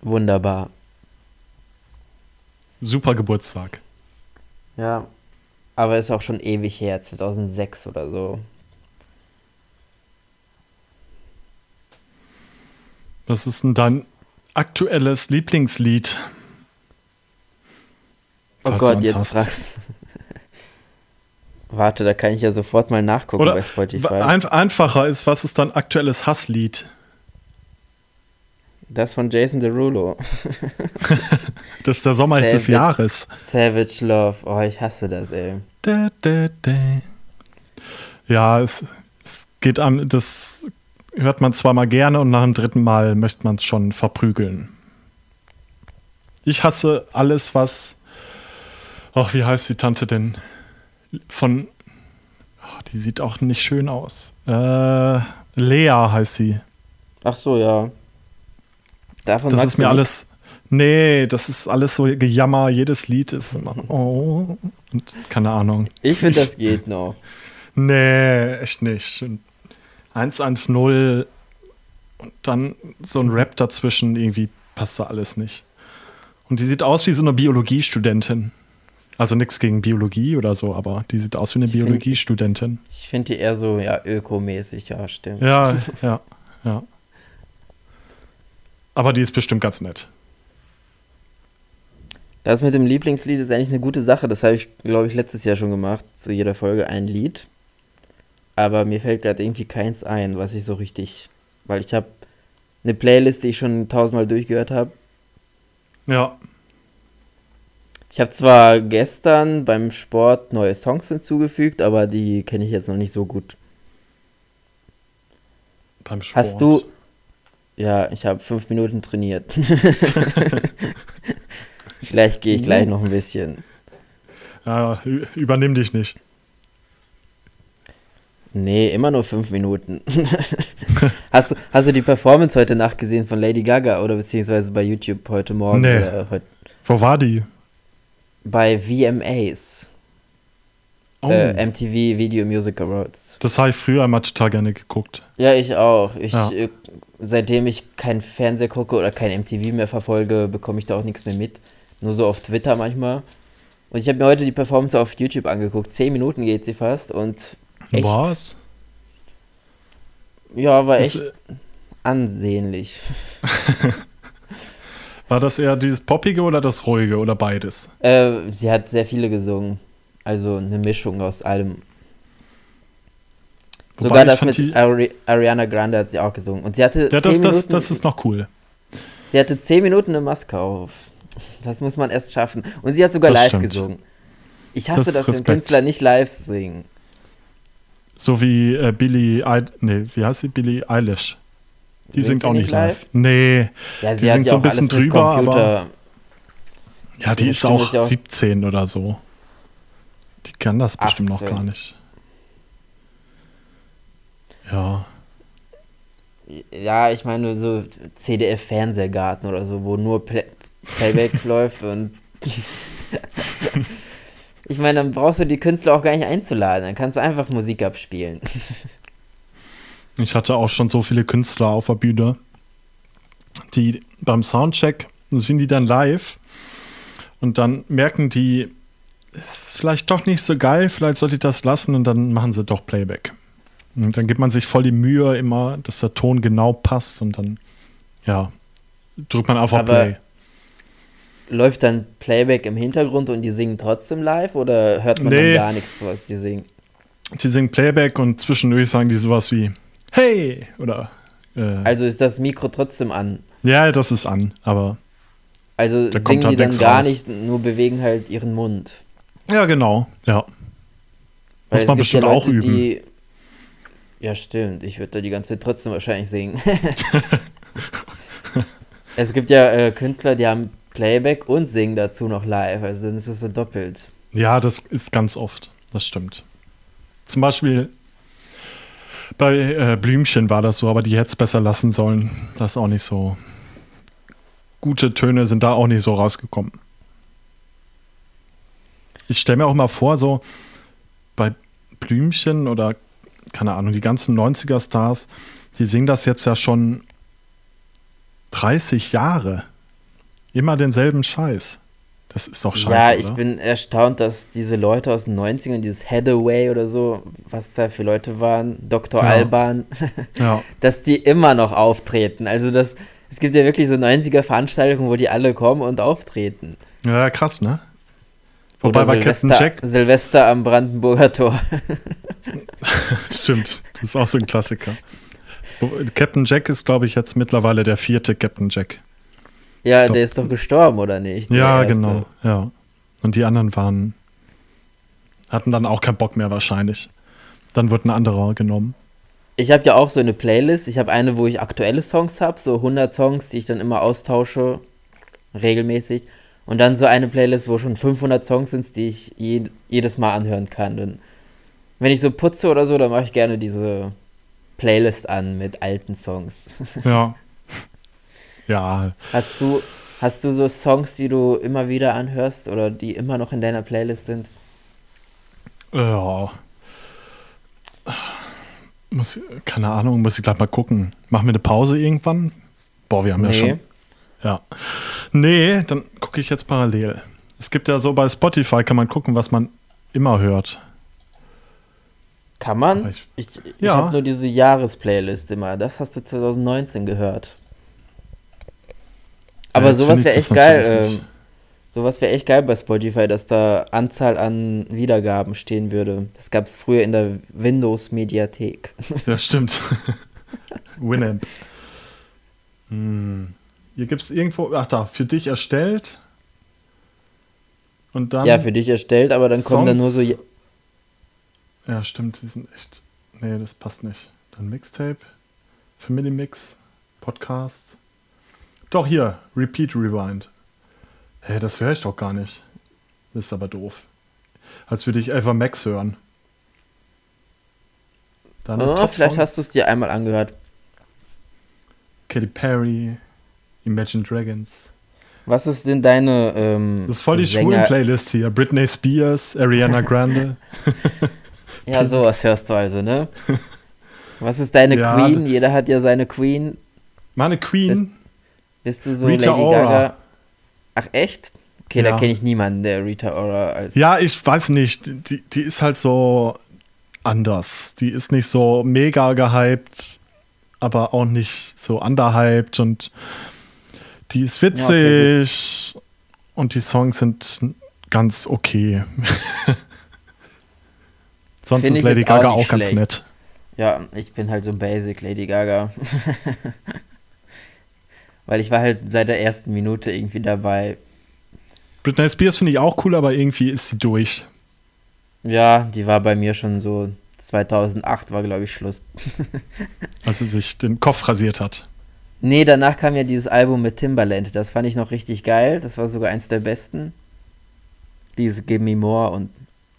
wunderbar. Super Geburtstag. Ja, aber ist auch schon ewig her, 2006 oder so. Was ist denn dein aktuelles Lieblingslied? Oh Gott, jetzt fragst Warte, da kann ich ja sofort mal nachgucken Oder bei Spotify. ein, einfacher ist, was ist dein aktuelles Hasslied? Das von Jason Derulo. Das ist der Sommerhit des. Jahres. Savage Love. Oh, ich hasse das, ey. Da, da, da. Ja, es, es geht an, das hört man zweimal gerne und nach dem dritten Mal möchte man es schon verprügeln. Ich hasse alles, was. Ach, wie heißt die Tante denn? Von. ach, die sieht auch nicht schön aus. Äh, Lea heißt sie. Ach so, ja. Davon Das ist mir alles. Nee, das ist alles so Gejammer. Jedes Lied ist immer. Oh. Und keine Ahnung. Ich finde, das geht noch. Nee, echt nicht. Und 110 und dann so ein Rap dazwischen, irgendwie passt da alles nicht. Und die sieht aus wie so eine Biologiestudentin. Also nichts gegen Biologie oder so, aber die sieht aus wie eine Biologiestudentin. Ich finde die eher so, ja, ökomäßig, ja, stimmt. Ja, ja, ja. Aber die ist bestimmt ganz nett. Das mit dem Lieblingslied ist eigentlich eine gute Sache. Das habe ich, glaube ich, letztes Jahr schon gemacht. Zu jeder Folge ein Lied. Aber mir fällt gerade irgendwie keins ein, was ich so richtig. Weil ich habe eine Playlist, die ich schon tausendmal durchgehört habe. Ja, Ich habe zwar gestern beim Sport neue Songs hinzugefügt, aber die kenne ich jetzt noch nicht so gut. beim Sport. Hast du. Ja, ich habe fünf Minuten trainiert. Vielleicht gehe ich gleich noch ein bisschen. Ja, übernimm dich nicht. Nee, immer nur fünf Minuten. hast, du, hast du die Performance heute Nacht gesehen von Lady Gaga oder beziehungsweise bei YouTube heute Morgen? Nee. Oder heut, Wo war die? bei VMAs, Oh, äh, MTV Video Music Awards. das habe ich früher immer total gerne geguckt. Ja, ich auch. Ich, Ja. äh, seitdem ich kein Fernseher gucke oder kein MTV mehr verfolge, bekomme ich da auch nichts mehr mit. Nur so auf Twitter manchmal. Und ich habe mir heute die Performance auf YouTube angeguckt. Zehn Minuten geht sie fast und echt, Was? ja, war Das, echt äh, ansehnlich. war das eher dieses Poppige oder das Ruhige oder beides? Äh, sie hat sehr viele gesungen. Also eine Mischung aus allem. Wobei Sogar das mit die- Ari Ariana Grande hat sie auch gesungen. Und sie hatte, Ja, das, das, Minuten, das ist noch cool. sie hatte zehn Minuten eine Maske auf. Das muss man erst schaffen. Und sie hat sogar Das live stimmt. gesungen. Ich Das hasse das, wenn Respekt. Künstler nicht live singen. So wie äh, Billie, I nee, wie heißt sie? Billie Eilish. Die Singt singt auch nicht nicht live. Nee, Ja, Die singt ja so ein bisschen drüber, aber- ja, die Ihre ist auch ist auch- 17 oder so. Die kann das bestimmt noch 18. gar nicht. Ja, Ja, ich meine so CDF-Fernsehgarten oder so, wo nur Play Playback läuft und ich meine, dann brauchst du die Künstler auch gar nicht einzuladen, dann kannst du einfach Musik abspielen. ich hatte auch schon so viele Künstler auf der Bühne, die beim Soundcheck sind die dann live und dann merken die, es ist vielleicht doch nicht so geil, vielleicht sollte ich das lassen und dann machen sie doch Playback. Und dann gibt man sich voll die Mühe immer, dass der Ton genau passt und dann, ja, drückt man einfach Aber- Play. Läuft dann Playback im Hintergrund und die singen trotzdem live oder hört man Nee. dann gar nichts, was die singen? Die singen Playback und zwischendurch sagen die sowas wie Hey! Oder äh, Also ist das Mikro trotzdem an. Ja, das ist an, aber Also Da singen kommt die halt dann gar raus. nicht, nur bewegen halt ihren Mund. ja, genau. Ja. Weil Muss man bestimmt ja auch Leute, üben. Die, ja, stimmt. Ich würde da die ganze Zeit trotzdem wahrscheinlich singen. es gibt ja äh, Künstler, die haben Playback und singen dazu noch live. Also dann ist es so doppelt. Ja, das ist ganz oft. Das stimmt. Zum Beispiel bei äh, Blümchen war das so, aber die hätte es besser lassen sollen. Das ist auch nicht so. Gute Töne sind da auch nicht so rausgekommen. Ich stelle mir auch mal vor, so bei Blümchen oder keine Ahnung, die ganzen 90er-Stars, die singen das jetzt ja schon 30 Jahre. Immer denselben Scheiß. Das ist doch scheiße. ja, ich oder? bin erstaunt, dass diese Leute aus den 90ern, dieses Hathaway oder so, was da für Leute waren, Dr. Ja. Alban, Ja. dass die immer noch auftreten. Also das, es gibt ja wirklich so 90er Veranstaltungen, wo die alle kommen und auftreten. Ja, krass, ne? Wobei Oder bei Captain Silvester, Jack, Silvester am Brandenburger Tor. stimmt, das ist auch so ein Klassiker. Captain Jack ist, glaube ich, jetzt mittlerweile der vierte Captain Jack. Ja, der ist doch gestorben, oder nicht? Ja, erste. genau, ja. Und die anderen waren, hatten dann auch keinen Bock mehr wahrscheinlich. Dann wird ein anderer genommen. Ich habe ja auch so eine Playlist. Ich habe eine, wo ich aktuelle Songs habe, so 100 Songs, die ich dann immer austausche, regelmäßig. Und dann so eine Playlist, wo schon 500 Songs sind, die ich je, jedes Mal anhören kann. Und wenn ich so putze oder so, dann mache ich gerne diese Playlist an mit alten Songs. Ja. Ja, Hast du, hast du so Songs, die du immer wieder anhörst oder die immer noch in deiner Playlist sind? ja. Muss, keine Ahnung, muss ich gleich mal gucken. Machen wir eine Pause irgendwann? Boah, wir haben ja schon. Ja. Nee, dann gucke ich jetzt parallel. Es gibt ja so bei Spotify, kann man gucken, was man immer hört. Kann man? Aber ich- Ich, ich Ja. habe nur diese Jahresplaylist immer. Das hast du 2019 gehört. Aber jetzt sowas find ich wäre echt geil. Ähm, sowas wäre echt geil bei Spotify, dass da Anzahl an Wiedergaben stehen würde. Das gab es früher in der Windows-Mediathek. Ja, stimmt. Winamp. Hm. Hier gibt es irgendwo, ach da, für dich erstellt. Und dann. Ja, für dich erstellt, aber dann kommen da nur so. Songs- Ja, stimmt, die sind echt. Nee, das passt nicht. Dann Mixtape, Family Mix, Podcast. Doch hier, Repeat Rewind. Hä, das höre ich doch gar nicht. Das ist aber doof. Als würde ich Eva Max hören. Dann Oh, vielleicht hast du es dir einmal angehört. Katy Perry, Imagine Dragons. Was ist denn deine. Ähm, Das ist voll die Sänger- schwulen Playlist hier. Britney Spears, Ariana Grande. Ja, sowas hörst du also, ne? Was ist deine Ja, Queen? Jeder hat ja seine Queen. Meine Queen. Bist du so Rita Lady Ora. Gaga? Ach echt? Okay, da Ja. kenne ich niemanden, der Rita Ora als. Ja, ich weiß nicht. Die, die ist halt so anders. Die ist nicht so mega gehypt, aber auch nicht so underhyped und die ist witzig und die Songs sind ganz okay. Sonst Find ist Lady auch Gaga nicht auch ganz nett. Ja, ich bin halt so basic Lady Gaga. Weil ich war halt seit der ersten Minute irgendwie dabei. Britney Spears finde ich auch cool, aber irgendwie ist sie durch. Ja, die war bei mir schon so 2008 war glaube ich Schluss. als sie sich den Kopf rasiert hat. Nee, danach kam ja dieses Album mit Timbaland. Das fand ich noch richtig geil. Das war sogar eins der besten. Dieses Give Me More und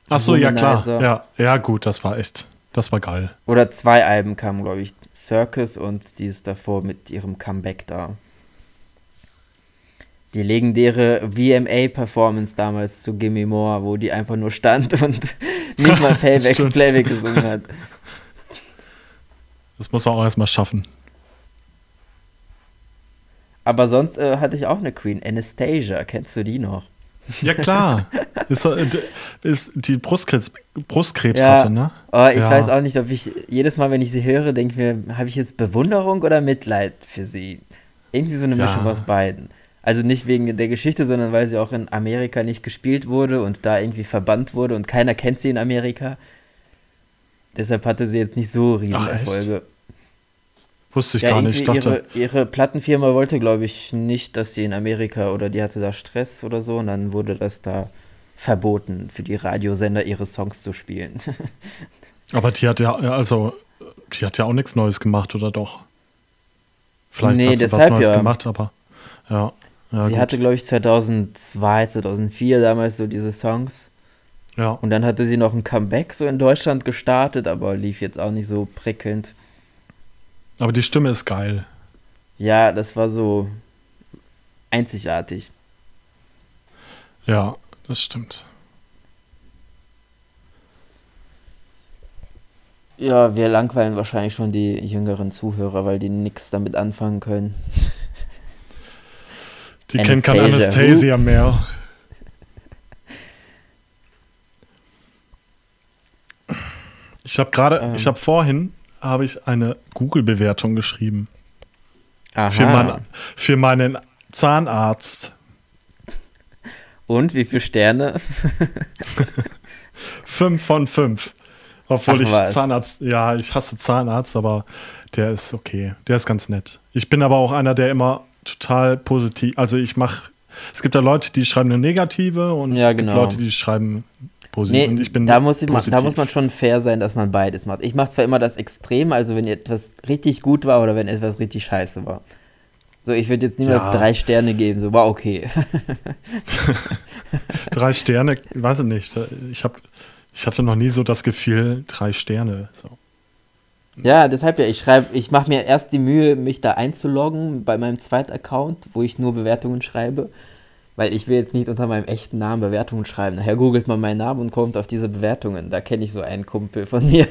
Ach so, ja klar. Ja, ja, gut, das war echt, das war geil. Oder zwei Alben kamen, glaube ich. Circus und dieses davor mit ihrem Comeback da. Die legendäre VMA-Performance damals zu Gimme More, wo die einfach nur stand und nicht mal Playback. Playback gesungen hat. Das muss er auch erstmal schaffen. Aber sonst äh, hatte ich auch eine Queen, Anastasia. Kennst du die noch? Ja, klar. ist, äh, ist die Brustkrebs, Brustkrebs Ja. hatte, ne? Oh, ich Ja. weiß auch nicht, ob ich jedes Mal, wenn ich sie höre, denke mir, habe ich jetzt Bewunderung oder Mitleid für sie? Irgendwie so eine Ja. Mischung aus beiden. Also nicht wegen der Geschichte, sondern weil sie auch in Amerika nicht gespielt wurde und da irgendwie verbannt wurde und keiner kennt sie in Amerika. Deshalb hatte sie jetzt nicht so Riesenerfolge. Wusste ich Ja, gar nicht. Ich dachte, ihre, ihre Plattenfirma wollte, glaube ich, nicht, dass sie in Amerika oder die hatte da Stress oder so und dann wurde das da verboten, für die Radiosender ihre Songs zu spielen. aber die hat ja, also, die hat ja auch nichts Neues gemacht, oder doch? Vielleicht Nee, hat sie was Neues ja. gemacht, aber ja. Ja sie gut. hatte, glaube ich, 2002, 2004 damals so diese Songs. ja. Und dann hatte sie noch ein Comeback so in Deutschland gestartet, aber lief jetzt auch nicht so prickelnd. Aber die Stimme ist geil. Ja, das war so einzigartig. Ja, das stimmt. Ja, wir langweilen wahrscheinlich schon die jüngeren Zuhörer, weil die nichts damit anfangen können. Die kennen keine Anastasia. Anastasia mehr. Ich habe gerade, Ähm. ich habe vorhin, habe ich eine Google-Bewertung geschrieben Aha. für, mein, für meinen Zahnarzt. Und wie viele Sterne? fünf von fünf. Obwohl Ach, ich was. Zahnarzt, ja, ich hasse Zahnarzt, aber der ist okay. Der ist ganz nett. Ich bin aber auch einer, der immer total positiv, also ich mache, es gibt ja Leute, die schreiben eine negative und Ja, es gibt genau. Leute, die schreiben positiv. Nee, und ich bin da, muss ich, positiv. da muss man schon fair sein, dass man beides macht. Ich mache zwar immer das Extrem, also wenn etwas richtig gut war oder wenn etwas richtig scheiße war. So, ich würde jetzt niemals Ja. drei Sterne geben, so war okay. Drei Sterne, weiß ich nicht. Ich, hab, ich hatte noch nie so das Gefühl, drei Sterne. So. Ja, deshalb ja, ich schreibe, ich mache mir erst die Mühe, mich da einzuloggen bei meinem zweiten Account, wo ich nur Bewertungen schreibe, weil ich will jetzt nicht unter meinem echten Namen Bewertungen schreiben. Nachher googelt man meinen Namen und kommt auf diese Bewertungen. Da kenne ich so einen Kumpel von mir.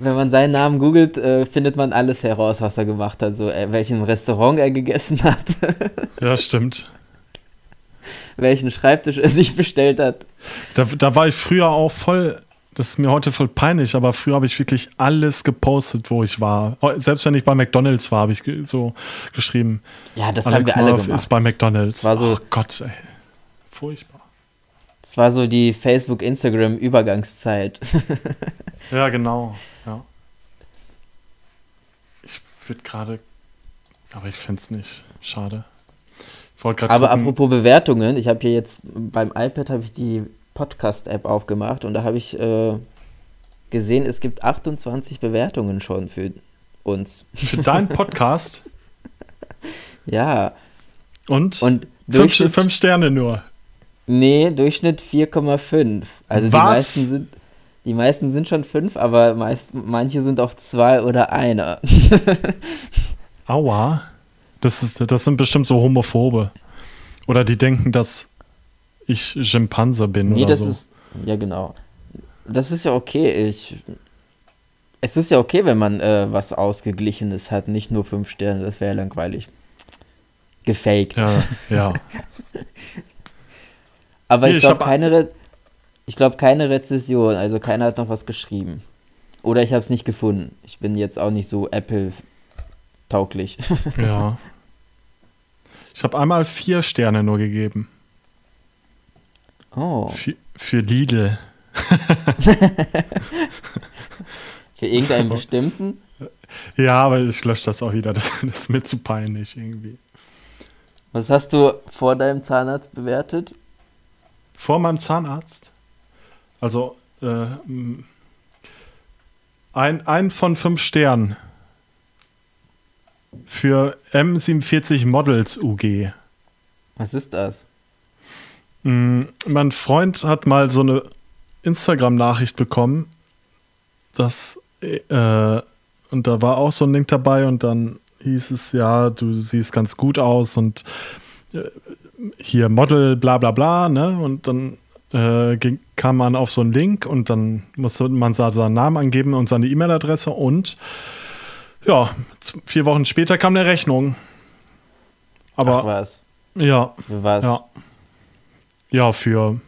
Wenn man seinen Namen googelt, äh, findet man alles heraus, was er gemacht hat, so äh, welchen Restaurant er gegessen hat, Ja, stimmt. welchen Schreibtisch er sich bestellt hat. Da, da war ich früher auch voll, das ist mir heute voll peinlich, aber früher habe ich wirklich alles gepostet, wo ich war. Selbst wenn ich bei McDonalds war, habe ich so geschrieben, Ja, das haben Alex wir alle Murph gemacht. ist bei McDonalds. War so- oh Gott, ey. Furchtbar. Das war so die Facebook-Instagram-Übergangszeit. Ja, genau. Ja. Ich würde gerade, aber ich finde es nicht. Schade. Aber gucken. apropos Bewertungen, ich habe hier jetzt beim iPad habe ich die Podcast-App aufgemacht und da habe ich äh, gesehen, es gibt 28 Bewertungen schon für uns. für deinen Podcast Ja, und, und fünf, fünf Sterne nur. nee, Durchschnitt 4,5. Also die Was? meisten sind die meisten sind schon 5, aber meist, manche sind auch 2 oder einer. Aua. Das, ist, das sind bestimmt so Homophobe. Oder die denken, dass ich Schimpanse bin Nee, oder das so. ist ja genau. Das ist ja okay. Ich es ist ja okay, wenn man äh, was Ausgeglichenes hat, nicht nur 5 Sterne, das wäre ja langweilig. Gefaked. ja, ja. Aber Hier, ich glaube keine, Re ich glaube keine Rezession, also keiner hat noch was geschrieben. Oder ich habe es nicht gefunden. Ich bin jetzt auch nicht so Apple-tauglich. ja. Ich habe einmal vier Sterne nur gegeben. Oh, Für, für Lidl. für irgendeinen bestimmten? Ja, aber ich lösche das auch wieder. Das, das ist mir zu peinlich irgendwie. Was hast du vor deinem Zahnarzt bewertet? Vor meinem Zahnarzt. Also äh, ein, ein von fünf Sternen für M47 Models UG. Was ist das? Mm, Mein Freund hat mal so eine Instagram-Nachricht bekommen, dass äh, und da war auch so ein Link dabei und dann hieß es, ja, du siehst ganz gut aus und äh, hier Model, bla bla bla, ne? Und dann äh, ging, kam man auf so einen Link und dann musste man seinen Namen angeben und seine E-Mail-Adresse und ja, vier Wochen später kam eine Rechnung. Aber Ach was. ja, Für was? ja. Ja, für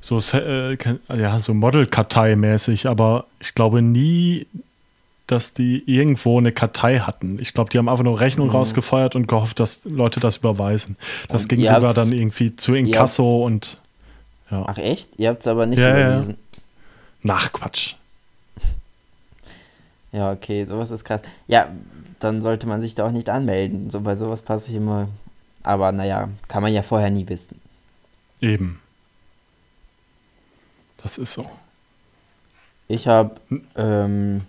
so, äh, ja, so Model-Kartei-mäßig, aber ich glaube nie, dass die irgendwo eine Kartei hatten. Ich glaube, die haben einfach nur Rechnung rausgefeuert und gehofft, dass Leute das überweisen. Das Und ging sogar dann irgendwie zu Inkasso und ja. Ach echt? Ihr habt es aber nicht Ja, ja. überwiesen. Nach Quatsch. Ja, okay, sowas ist krass. Ja, dann sollte man sich da auch nicht anmelden. So bei sowas passe ich immer. Aber naja, kann man ja vorher nie wissen. Eben. Das ist so. Ich habe, Hm. ähm,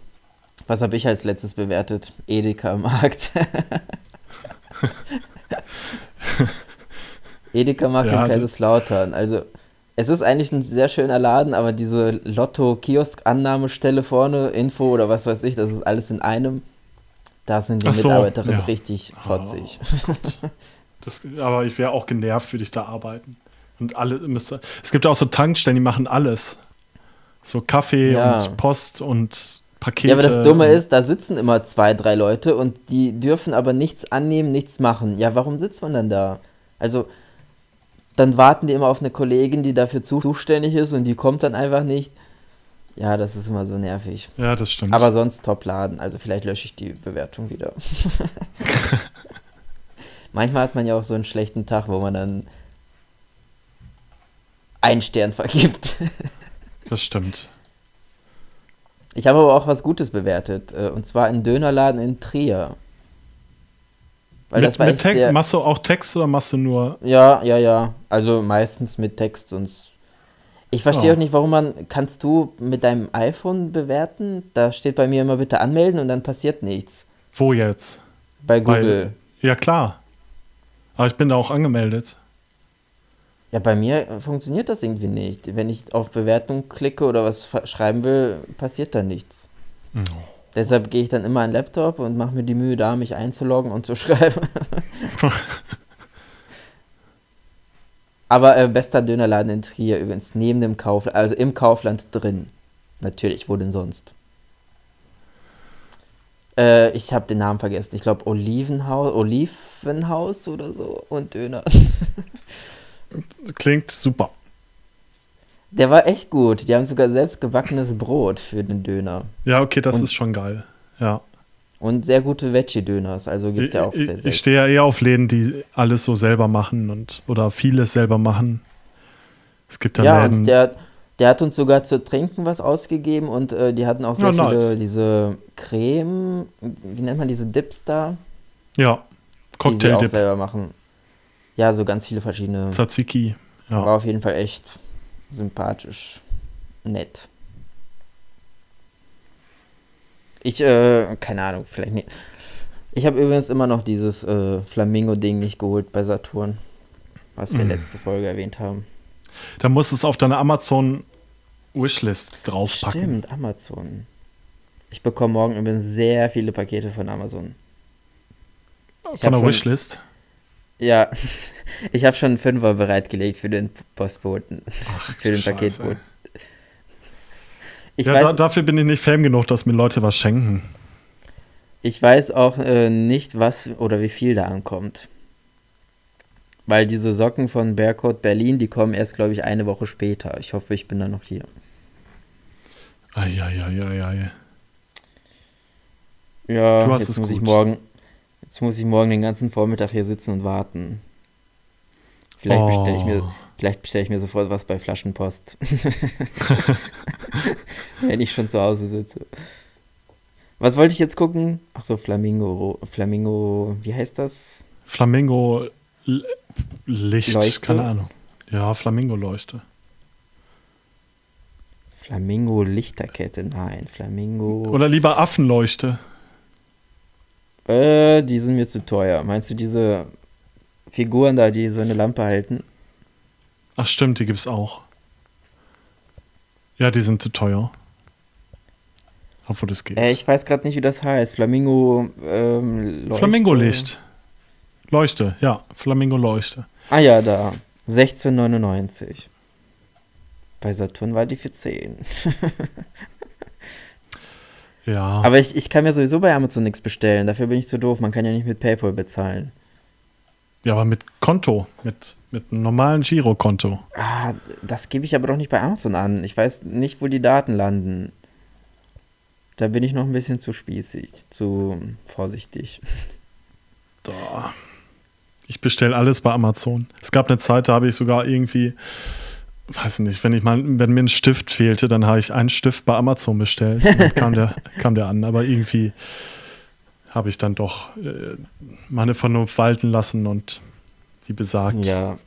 was habe ich als letztes bewertet? Edeka Markt. Edeka Markt Ja, in Kaiserslautern. Also, es ist eigentlich ein sehr schöner Laden, aber diese Lotto-Kiosk-Annahmestelle vorne, Info oder was weiß ich, das ist alles in einem. Da sind die so, Mitarbeiterinnen ja. richtig fotzig. Das, aber ich wäre auch genervt, würde ich da arbeiten. Und alle müsste. Es gibt auch so Tankstellen, die machen alles. So Kaffee Ja. und Post und Pakete. Ja, aber das Dumme ist, da sitzen immer zwei, drei Leute und die dürfen aber nichts annehmen, nichts machen. Ja, warum sitzt man dann da? Also, dann warten die immer auf eine Kollegin, die dafür zu- zuständig ist und die kommt dann einfach nicht. Ja, das ist immer so nervig. Ja, das stimmt. Aber sonst Top-Laden. Also vielleicht lösche ich die Bewertung wieder. Manchmal hat man ja auch so einen schlechten Tag, wo man dann einen Stern vergibt. Das stimmt. Ich habe aber auch was Gutes bewertet. äh, Und zwar einen Dönerladen in Trier. Weil mit, das war mit Text, der, machst du auch Text oder machst du nur. Ja, ja, ja. Also meistens mit Text sonst. Ich verstehe Ja. auch nicht, warum man. Kannst du mit deinem iPhone bewerten? Da steht bei mir immer bitte anmelden und dann passiert nichts. Wo jetzt? Bei Google. Weil- Ja, klar. Aber ich bin da auch angemeldet. Ja, bei mir funktioniert das irgendwie nicht. Wenn ich auf Bewertung klicke oder was schreiben will, passiert da nichts. Mhm. Deshalb gehe ich dann immer an den Laptop und mache mir die Mühe da, mich einzuloggen und zu schreiben. Aber äh, bester Dönerladen in Trier übrigens, neben dem Kaufland, also im Kaufland drin. Natürlich, wo denn sonst? Äh, ich habe den Namen vergessen. Ich glaube Olivenhaus, Olivenhaus oder so und Döner. Klingt super. Der war echt gut. Die haben sogar selbst gebackenes Brot für den Döner. Ja, okay, das Und- ist schon geil. Ja. Und sehr gute Veggie-Döners. Also gibt es ja auch ich, sehr, ich sehr stehe ja eher auf Läden, die alles so selber machen und oder vieles selber machen. Es gibt ja, Ja, Läden. und der, der hat uns sogar zu trinken was ausgegeben und äh, die hatten auch sehr Ja, viele, nice. diese Creme, wie nennt man diese Dips da? ja, Die sie auch selber machen. Ja, so ganz viele verschiedene. Tzatziki. Ja. War auf jeden Fall echt sympathisch. Nett. Ich, äh, keine Ahnung, vielleicht nicht. Ich habe übrigens immer noch dieses äh, Flamingo-Ding nicht geholt bei Saturn. Was wir Mhm. letzte Folge erwähnt haben. Da musst du es auf deine Amazon Wishlist draufpacken. Stimmt, Amazon. Ich bekomme morgen übrigens sehr viele Pakete von Amazon. Ich Von der schon- Wishlist. Ja, ich habe schon einen Fünfer bereitgelegt für den Postboten, für den Scheiße. Paketboten. Ich, ja, weiß, da, dafür bin ich nicht Fan genug, dass mir Leute was schenken. ich weiß auch äh, nicht, was oder wie viel da ankommt. Weil diese Socken von Bearcoat Berlin, die kommen erst, glaube ich, eine Woche später. Ich hoffe, ich bin dann noch hier. Eieieiei. Ja, Du hast jetzt es muss ich gut. morgen, jetzt muss ich morgen den ganzen Vormittag hier sitzen und warten. Vielleicht Oh. bestelle ich mir, vielleicht bestelle ich mir sofort was bei Flaschenpost. Wenn ich schon zu Hause sitze. Was wollte ich jetzt gucken? Ach so, Flamingo, Flamingo, wie heißt das? Flamingo Licht, Leuchte? keine Ahnung. Ja, Flamingo Leuchte. Flamingo Lichterkette, nein, Flamingo. Oder lieber Affenleuchte. Äh, die sind mir zu teuer. Meinst du diese Figuren da, die so eine Lampe halten? Ach stimmt, die gibt's auch. Ja, die sind zu teuer. Obwohl das geht. Äh, ich weiß gerade nicht, wie das heißt. Flamingo ähm, Leuchte. Flamingo-Licht. Leuchte, ja. Flamingo-Leuchte. Ah ja, da. 16,99. Bei Saturn war die für 10. Ja. Aber ich, ich kann mir sowieso bei Amazon nichts bestellen. Dafür bin ich zu doof. Man kann ja nicht mit PayPal bezahlen. ja, aber mit Konto. Mit, mit einem normalen Girokonto. Ah, das gebe ich aber doch nicht bei Amazon an. Ich weiß nicht, wo die Daten landen. Da bin ich noch ein bisschen zu spießig, zu vorsichtig. Da. Ich bestelle alles bei Amazon. Es gab eine Zeit, da habe ich sogar irgendwie, weiß nicht, wenn ich mal, wenn mir ein Stift fehlte, dann habe ich einen Stift bei Amazon bestellt. Dann kam der, kam der an. Aber irgendwie habe ich dann doch äh, meine Vernunft walten lassen und die besagt, Ja,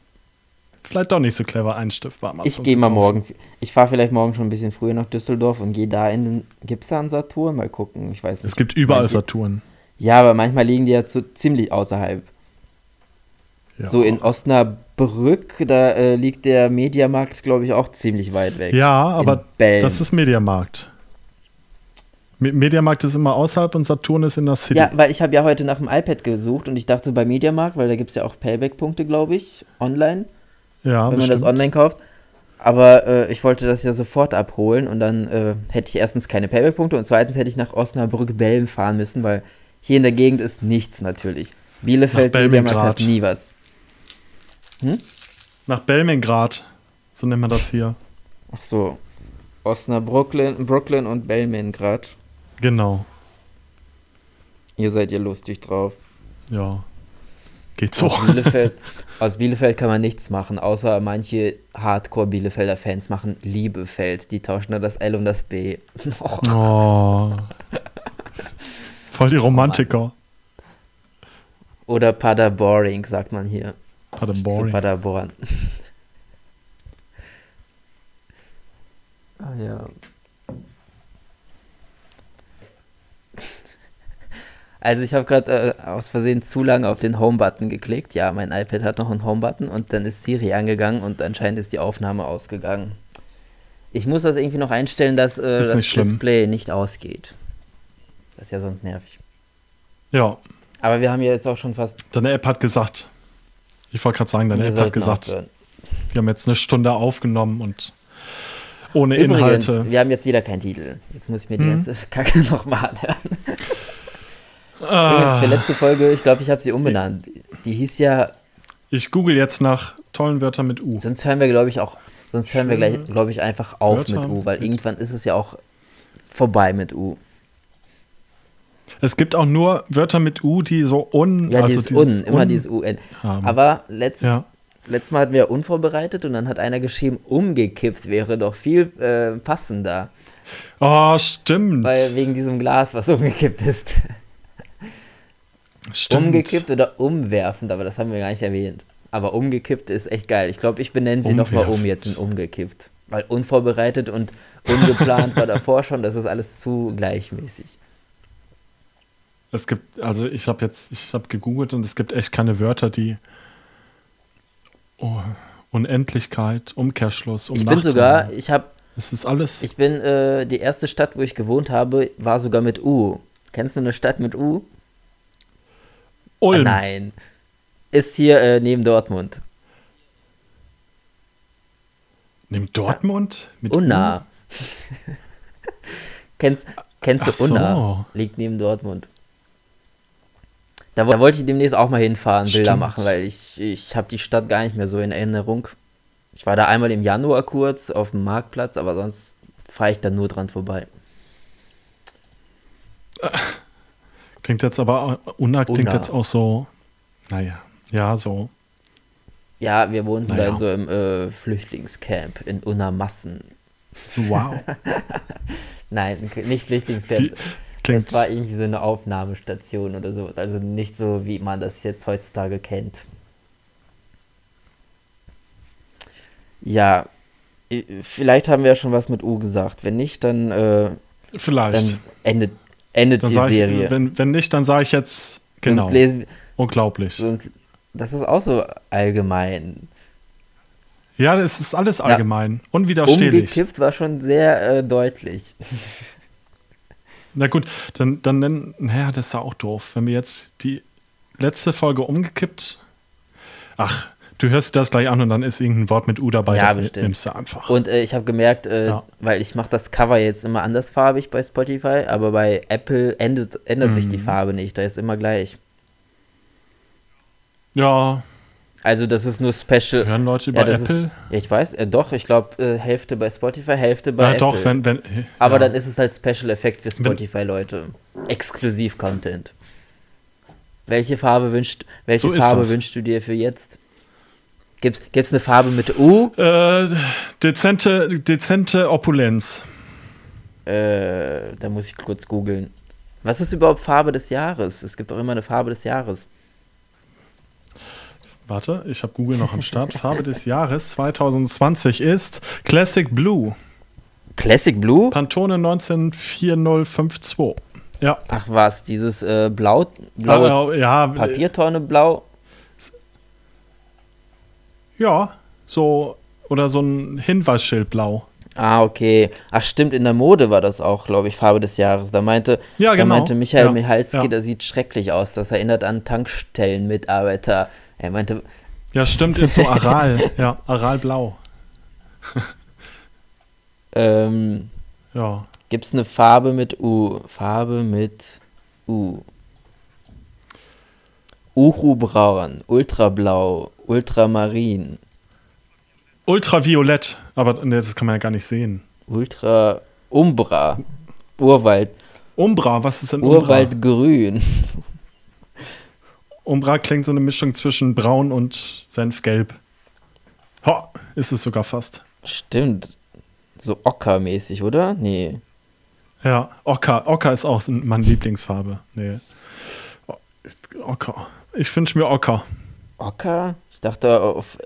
vielleicht doch nicht so clever, einen Stift bei Amazon. ich gehe mal morgen. Ich fahre vielleicht morgen schon ein bisschen früher nach Düsseldorf und gehe da in den. Gibt's da einen Saturn? Mal gucken. Ich weiß nicht. Es gibt überall Manche- Saturn. Ja, aber manchmal liegen die ja zu, ziemlich außerhalb. Ja. So in Osnabrück, da äh, liegt der Mediamarkt, glaube ich, auch ziemlich weit weg. Ja, aber das ist Mediamarkt. Me- Mediamarkt ist immer außerhalb und Saturn ist in der City. Ja, weil ich habe ja heute nach dem iPad gesucht und ich dachte bei Mediamarkt, weil da gibt es ja auch Payback-Punkte, glaube ich, online, Ja, wenn man das bestimmt. online kauft. Aber äh, ich wollte das ja sofort abholen und dann äh, hätte ich erstens keine Payback-Punkte und zweitens hätte ich nach Osnabrück-Belm fahren müssen, weil hier in der Gegend ist nichts natürlich. Bielefeld, Mediamarkt hat nie was. Nach Belmingrad, so nennt man das hier. Ach so. Osnabrück, Brooklyn und Belmingrad. Genau, Ihr seid ja lustig drauf. ja. Geht so. Aus Bielefeld, aus Bielefeld kann man nichts machen, außer manche Hardcore-Bielefelder Fans machen Liebefeld. Die tauschen da das L und das B. Oh. Voll die Romantiker. Oder Paderboring, sagt man hier. Zu Paderborn. Paderborn. ah ja. Also ich habe gerade äh, aus Versehen zu lange auf den Home-Button geklickt. Ja, mein iPad hat noch einen Home-Button und dann ist Siri angegangen und anscheinend ist die Aufnahme ausgegangen. Ich muss das irgendwie noch einstellen, dass äh, das nicht schlimm. Display nicht ausgeht. Das ist ja sonst nervig. Ja, Aber wir haben ja jetzt auch schon fast. deine App hat gesagt. Ich wollte gerade sagen, deine wir App hat gesagt, aufhören. wir haben jetzt eine Stunde aufgenommen und ohne Übrigens, Inhalte. wir haben jetzt wieder keinen Titel. Jetzt muss ich mir die Mhm. ganze Kacke nochmal anhören. Übrigens, Ah, für letzte Folge, ich glaube, ich habe sie umbenannt. Die hieß ja, ich google jetzt nach tollen Wörtern mit U. sonst hören wir, glaube ich, auch, sonst hören wir gleich, glaube ich, einfach auf Wörter mit U, weil mit- irgendwann ist es ja auch vorbei mit U. Es gibt auch nur Wörter mit U, die so un. Ja, also dieses Un, immer Un dieses UN. haben. Aber letztes, Ja. letztes Mal hatten wir unvorbereitet und dann hat einer geschrieben, umgekippt wäre doch viel äh, passender, Oh, stimmt. weil wegen diesem Glas, was umgekippt ist. stimmt. Umgekippt oder umwerfend, aber das haben wir gar nicht erwähnt. Aber umgekippt ist echt geil. Ich glaube, ich benenne sie nochmal um jetzt in umgekippt. Weil unvorbereitet und ungeplant war davor schon, das ist alles zu gleichmäßig. Es gibt, also ich habe jetzt, ich habe gegoogelt und es gibt echt keine Wörter, die oh, Unendlichkeit, Umkehrschluss, um Ich bin sogar, ich habe, Es ist alles. ich bin, äh, die erste Stadt, wo ich gewohnt habe, war sogar mit U. Kennst du eine Stadt mit U? Ah, Ulm. nein. Ist hier äh, neben Dortmund. Nimm Dortmund? Mit Unna. kennst kennst du Ach so. Unna? Liegt neben Dortmund. Da, da wollte ich demnächst auch mal hinfahren, Bilder Stimmt. machen, weil ich, ich habe die Stadt gar nicht mehr so in Erinnerung. Ich war da einmal im Januar kurz auf dem Marktplatz, aber sonst fahre ich da nur dran vorbei. Klingt jetzt aber, Unna klingt Unna. jetzt auch so, naja, ja, so. Ja, wir wohnten da Naja. in so einem äh, Flüchtlingscamp in Unamassen. Wow. Nein, nicht Flüchtlingscamp. Wie, klingt, Das war irgendwie so eine Aufnahmestation oder sowas. Also nicht so, wie man das jetzt heutzutage kennt. Ja, vielleicht haben wir ja schon was mit U gesagt. Wenn nicht, dann, äh, vielleicht. dann endet, endet Dann die sag ich, Serie. wenn, wenn nicht, dann sage ich jetzt, genau, Sonst lesen, unglaublich. sonst, das ist auch so allgemein. Ja, es ist alles allgemein. Unwiderstehlich. Umgekippt war schon sehr äh, deutlich. Na gut, dann, dann nennen, naja, das ist ja auch doof. Wenn wir jetzt die letzte Folge umgekippt, ach, du hörst das gleich an und dann ist irgendein Wort mit U dabei, Ja, das bestimmt. nimmst du einfach. Und äh, ich habe gemerkt, äh, Ja. weil ich mache das Cover jetzt immer andersfarbig bei Spotify, aber bei Apple ändert, ändert sich die Mhm. Farbe nicht. Da ist immer gleich. ja, Also das ist nur Special. hören Leute über Ja, Apple? Ja, ich weiß, äh, doch, ich glaube, äh, Hälfte bei Spotify, Hälfte bei Ja, Apple. doch, wenn, wenn. Aber ja. dann ist es halt Special Effekt für Spotify-Leute. Exklusiv-Content. Welche Farbe wünscht, welche So ist Farbe das. wünschst du dir für jetzt? Gibt's, gibt's eine Farbe mit U? Äh, dezente, dezente Opulenz. Äh, da muss ich kurz googeln. Was ist überhaupt Farbe des Jahres? Es gibt auch immer eine Farbe des Jahres. Warte, ich habe Google noch am Start. Farbe des Jahres 2020 ist Classic Blue. Classic Blue? Pantone 194052. Ja. Ach was, dieses äh, blau, blaue Aber, ja, Papiertonne blau. Ja, so oder so ein Hinweisschild blau. Ah, okay. Ach stimmt, in der Mode war das auch, glaube ich, Farbe des Jahres. Da meinte, Ja, da genau. meinte Michael Ja, Michalski, ja. das sieht schrecklich aus. Das erinnert an Tankstellenmitarbeiter. Er meinte, Ja, stimmt, ist so Aral. ja, Aralblau. ähm, Ja. gibt es eine Farbe mit U? Farbe mit U. Uhu-Braun, Ultrablau, Ultramarin, Ultraviolett, aber nee, das kann man ja gar nicht sehen. Ultra Umbra, Urwald, Umbra, was ist denn Umbra? Urwaldgrün. Umbra klingt so eine Mischung zwischen braun und Senfgelb. Ho, ist es sogar fast. Stimmt. So Ocker-mäßig, oder? Nee. Ja, Ocker. Ocker ist auch meine Lieblingsfarbe. Nee. Ocker. Ich wünsche mir Ocker. Ocker? Ich dachte auf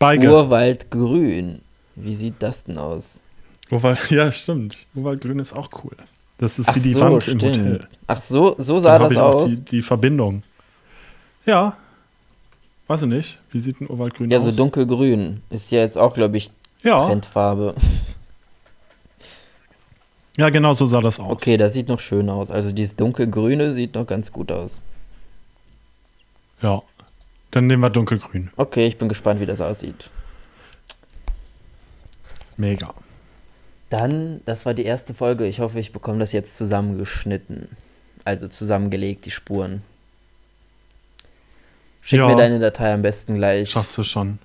Beige. Urwaldgrün. Wie sieht das denn aus? Urwald, ja, stimmt. Urwaldgrün ist auch cool. Das ist Ach wie die so, Wand stimmt. im Hotel. Ach so, so sah habe das ich auch aus. die, die Verbindung. Ja. Weiß ich nicht. Wie sieht ein Urwaldgrün Ja, aus? so dunkelgrün. Ist ja jetzt auch, glaube ich, Ja. Trendfarbe. ja, genau so sah das aus. Okay, das sieht noch schön aus. Also dieses dunkelgrüne sieht noch ganz gut aus. Ja. Dann nehmen wir dunkelgrün. Okay, ich bin gespannt, wie das aussieht. Mega. Dann, das war die erste Folge. Ich hoffe, ich bekomme das jetzt zusammengeschnitten. Also zusammengelegt, die Spuren. Schick Ja. mir deine Datei am besten gleich. Schaffst du schon.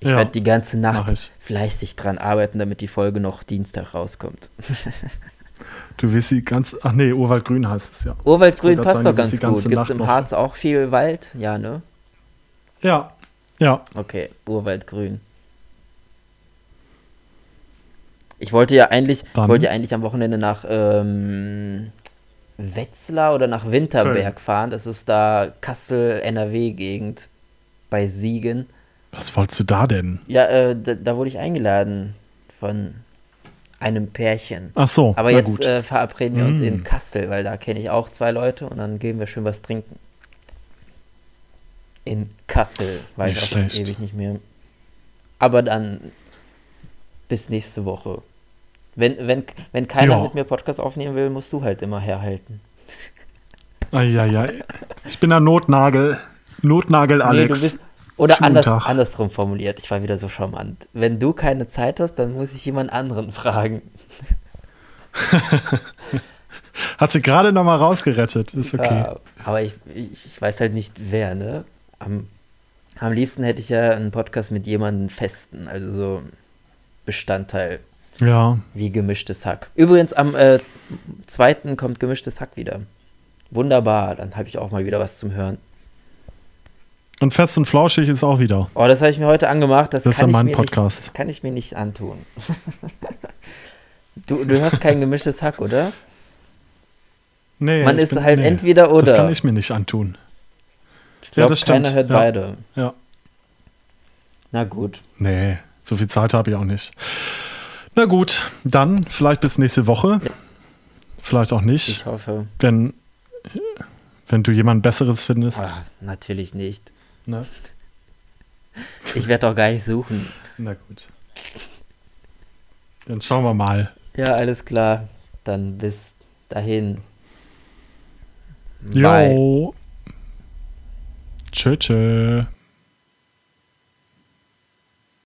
Ich Ja, werde die ganze Nacht fleißig dran arbeiten, damit die Folge noch Dienstag rauskommt. Du willst sie ganz. Ach nee, Urwaldgrün heißt es ja. Urwaldgrün passt sagen, doch ganz gut. Gibt es im Harz auch viel Wald? Ja, ne? Ja. Ja. Okay, Urwaldgrün. Ich wollte ja eigentlich, Dann? wollte ja eigentlich am Wochenende nach ähm, Wetzlar oder nach Winterberg fahren. Das ist da Kassel-NRW-Gegend bei Siegen. Was wolltest du da denn? Ja, äh, da, da wurde ich eingeladen von einem Pärchen. Ach so. Aber jetzt äh, verabreden wir uns Mm. in Kassel, weil da kenne ich auch zwei Leute und dann gehen wir schön was trinken. In Kassel, weil ich auch ewig nicht mehr. Aber dann bis nächste Woche. Wenn, wenn, wenn keiner Ja. mit mir Podcast aufnehmen will, musst du halt immer herhalten. Eieiei. Ich bin der Notnagel. Notnagel Nee, Alex. du bist, oder anders, andersrum formuliert, ich war wieder so charmant. Wenn du keine Zeit hast, dann muss ich jemand anderen fragen. Hat sie gerade noch mal rausgerettet. Ist okay. Ja, aber ich, ich, ich weiß halt nicht, wer, ne? Am, am liebsten hätte ich ja einen Podcast mit jemandem festen, also so Bestandteil Ja. wie gemischtes Hack. Übrigens, am äh, zweiten kommt gemischtes Hack wieder. Wunderbar, dann habe ich auch mal wieder was zum Hören. Und fest und flauschig ist auch wieder. Oh, das habe ich mir heute angemacht. Das, Das ist kann ja ich mein mir Podcast. Nicht, das kann ich mir nicht antun. du, du hast kein gemischtes Hack, oder? Nee, Man ist bin- halt nee, entweder oder. Das kann ich mir nicht antun. ich glaube, das stimmt, keiner hört ja. beide. Ja. Na gut. Nee, so viel Zeit habe ich auch nicht. Na gut, dann vielleicht bis nächste Woche. Vielleicht auch nicht, Ich hoffe. wenn, wenn du jemand Besseres findest. Ah, natürlich nicht. Ne? Ich werde doch gar nicht suchen. Na gut. Dann schauen wir mal. Ja, alles klar. Dann bis dahin. Bye. Jo. Tschö, tschö.